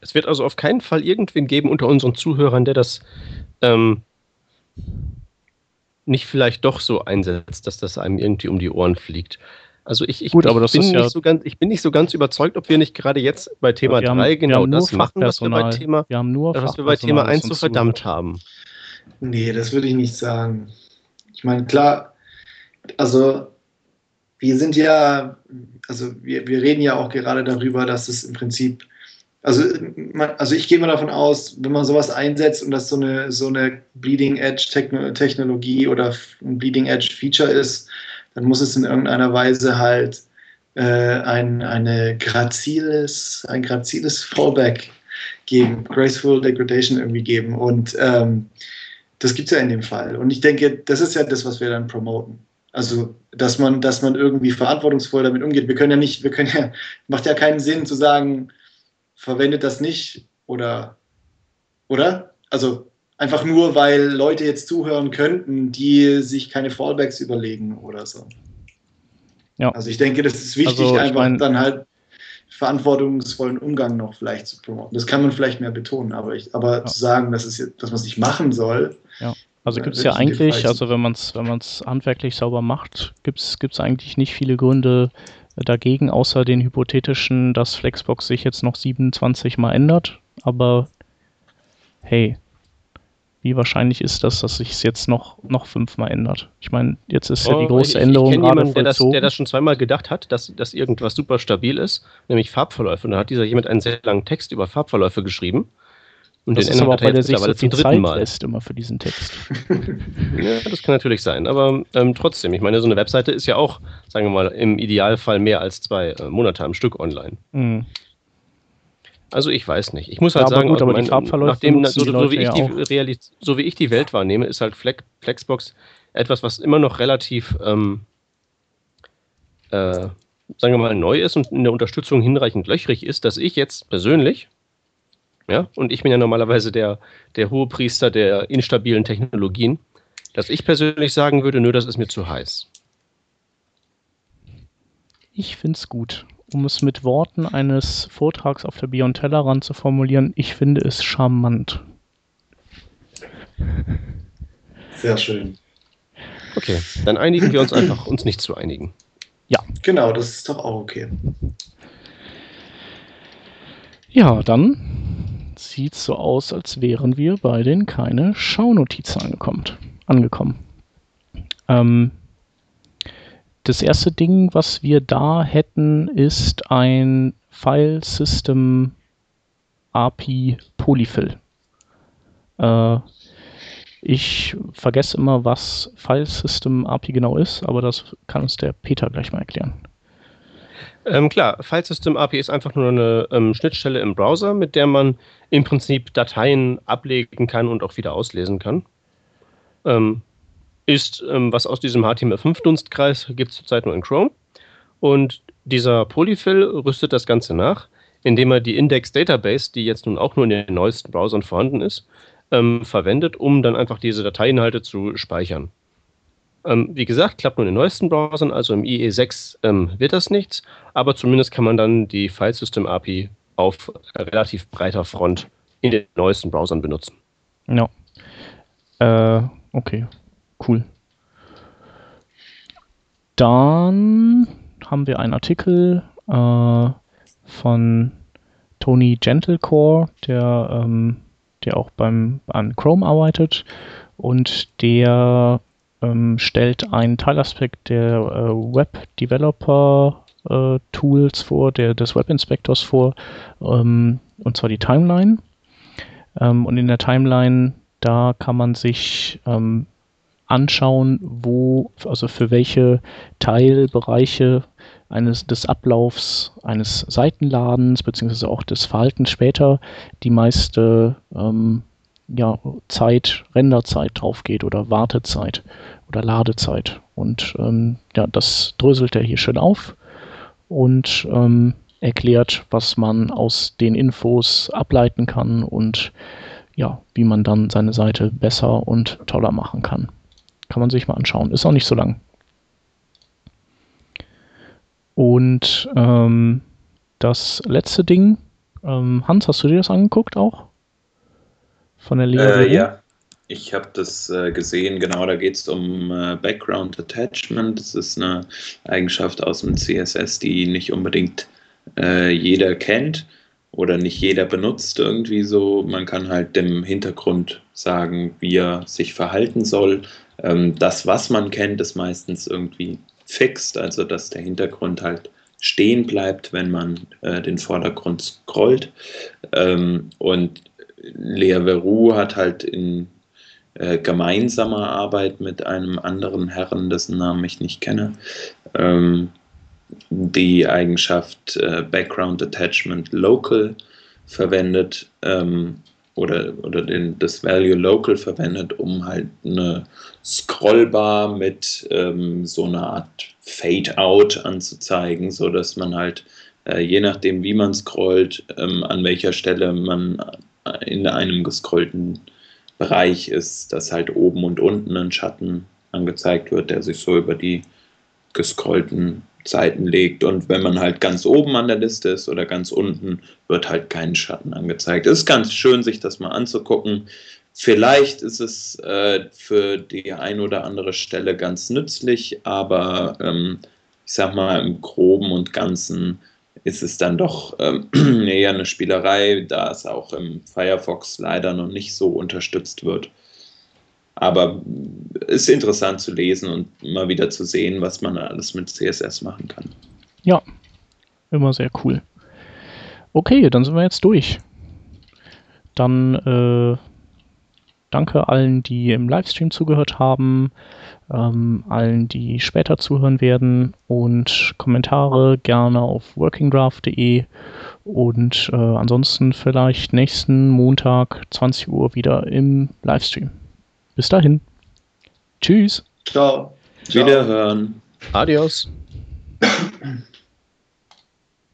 Es wird also auf keinen Fall irgendwen geben unter unseren Zuhörern, der das ähm, nicht vielleicht doch so einsetzt, dass das einem irgendwie um die Ohren fliegt. Also ich, ich, Gut, ich, bin ist ja- nicht so ganz, ich bin nicht so ganz überzeugt, ob wir nicht gerade jetzt bei Thema wir haben, 3 wir genau das machen, was wir bei. Thema, wir haben nur was wir bei Thema Fachpersonal, 1 das so verdammt haben. Nee, das würde ich nicht sagen. Ich meine, klar, also wir sind ja, also wir, wir reden ja auch gerade darüber, dass es im Prinzip, also, man, also ich gehe mal davon aus, wenn man sowas einsetzt und das so eine, so eine Bleeding Edge Techno Technologie oder ein Bleeding Edge Feature ist, dann muss es in irgendeiner Weise halt äh, ein, eine graziles, ein graziles Fallback geben, Graceful Degradation irgendwie geben. Und ähm, das gibt es ja in dem Fall. Und ich denke, das ist ja das, was wir dann promoten. Also, dass man, dass man irgendwie verantwortungsvoll damit umgeht. Wir können ja nicht, wir können ja, macht ja keinen Sinn zu sagen, verwendet das nicht oder, oder? Also, einfach nur, weil Leute jetzt zuhören könnten, die sich keine Fallbacks überlegen oder so. Ja. Also, ich denke, das ist wichtig, Also, einfach mein- dann halt verantwortungsvollen Umgang noch vielleicht zu promoten. Das kann man vielleicht mehr betonen, aber, ich, aber Ja. zu sagen, dass, es jetzt, dass man es nicht machen soll, Also Ja, gibt es ja eigentlich, also wenn man es wenn man's handwerklich sauber macht, gibt es eigentlich nicht viele Gründe äh, dagegen, außer den hypothetischen, dass Flexbox sich jetzt noch 27 Mal ändert. Aber hey, wie wahrscheinlich ist das, dass sich es jetzt noch, noch fünfmal ändert? Ich meine, jetzt ist ja die Oh, große ich, Änderung Ich kenne gerade jemanden, der das, der das schon zweimal gedacht hat, dass, dass irgendwas super stabil ist, nämlich Farbverläufe. Und dann hat dieser jemand einen sehr langen Text über Farbverläufe geschrieben. Und das den ist aber, ändert er weil jetzt sich so viel zum dritten Zeit Mal. lässt immer für diesen Text. Ja, das kann natürlich sein. Aber ähm, trotzdem, ich meine, so eine Webseite ist ja auch, sagen wir mal, im Idealfall mehr als zwei äh, Monate am Stück online. Mhm. Also ich weiß nicht. Ich muss Ja, halt aber sagen, gut, mein- nachdem, so, so, wie ich ja die so wie ich die Welt wahrnehme, ist halt Flex, Flexbox etwas, was immer noch relativ, ähm, äh, sagen wir mal, neu ist und in der Unterstützung hinreichend löchrig ist, dass ich jetzt persönlich, ja, und ich bin ja normalerweise der, der hohe Priester der instabilen Technologien, dass ich persönlich sagen würde, nö, das ist mir zu heiß. Ich finde es gut. Um es mit Worten eines Vortrags auf der Beyond Tellerrand zu formulieren, ich finde es charmant. sehr schön. Okay, dann einigen wir uns einfach, uns nicht zu einigen. Genau, das ist doch auch okay. Ja, dann sieht es so aus, als wären wir bei den keine Schaunotizen angekommen. angekommen. Ähm, das erste Ding, was wir da hätten, ist ein File System API Polyfill. Äh, ich vergesse immer, was File System API genau ist, aber das kann uns der Peter gleich mal erklären. Ähm, klar, File System API ist einfach nur eine ähm, Schnittstelle im Browser, mit der man im Prinzip Dateien ablegen kann und auch wieder auslesen kann. Ähm, ist ähm, was aus diesem HTML5-Dunstkreis, gibt es zurzeit nur in Chrome. Und dieser Polyfill rüstet das Ganze nach, indem er die Index Database, die jetzt nun auch nur in den neuesten Browsern vorhanden ist, ähm, verwendet, um dann einfach diese Dateiinhalte zu speichern. Ähm, wie gesagt, klappt nur in den neuesten Browsern, also im IE6 ähm, wird das nichts, aber zumindest kann man dann die File System API auf relativ breiter Front in den neuesten Browsern benutzen. Ja. Äh, okay. Cool. Dann haben wir einen Artikel äh, von Tony Gentlecore, der, ähm, der auch beim, an Chrome arbeitet und der ähm, stellt einen Teilaspekt der äh, Web Developer äh, Tools vor, der, des Web Inspectors vor, ähm, und zwar die Timeline. Ähm, und in der Timeline, da kann man sich ähm, anschauen, wo, also für welche Teilbereiche eines des Ablaufs eines Seitenladens beziehungsweise auch des Verhaltens später die meiste ähm, ja, Zeit, Renderzeit drauf geht oder Wartezeit oder Ladezeit. Und ähm, ja, das dröselt er hier schön auf und ähm, erklärt, was man aus den Infos ableiten kann und ja, wie man dann seine Seite besser und toller machen kann. Kann man sich mal anschauen. Ist auch nicht so lang. Und ähm, das letzte Ding, ähm, Hans, hast du dir das angeguckt auch? Von der Lea? Äh, ja, ich habe das äh, gesehen. Genau, da geht es um äh, Background Attachment. Das ist eine Eigenschaft aus dem CSS, die nicht unbedingt äh, jeder kennt oder nicht jeder benutzt irgendwie so. Man kann halt dem Hintergrund sagen, wie er sich verhalten soll. Ähm, das, was man kennt, ist meistens irgendwie fixed, also dass der Hintergrund halt stehen bleibt, wenn man äh, den Vordergrund scrollt. Ähm, und Lea Veru hat halt in äh, gemeinsamer Arbeit mit einem anderen Herren, dessen Namen ich nicht kenne, ähm, die Eigenschaft äh, Background Attachment Local verwendet ähm, oder, oder den, das Value Local verwendet, um halt eine Scrollbar mit ähm, so einer Art Fade-Out anzuzeigen, sodass man halt äh, je nachdem, wie man scrollt, ähm, an welcher Stelle man in einem gescrollten Bereich ist, dass halt oben und unten ein Schatten angezeigt wird, der sich so über die gescrollten Seiten legt. Und wenn man halt ganz oben an der Liste ist oder ganz unten, wird halt kein Schatten angezeigt. Es ist ganz schön, sich das mal anzugucken. Vielleicht ist es äh, für die ein oder andere Stelle ganz nützlich, aber ähm, ich sag mal, im Groben und Ganzen ist es dann doch ähm, eher eine Spielerei, da es auch im Firefox leider noch nicht so unterstützt wird. Aber ist interessant zu lesen und mal wieder zu sehen, was man alles mit CSS machen kann. Ja, immer sehr cool. Okay, dann sind wir jetzt durch. Dann äh, danke allen, die im Livestream zugehört haben ähm, allen, die später zuhören werden und Kommentare gerne auf workingdraft.de und äh, ansonsten vielleicht nächsten Montag 20 Uhr wieder im Livestream. Bis dahin. Tschüss. Ciao. Wiederhören. Adios.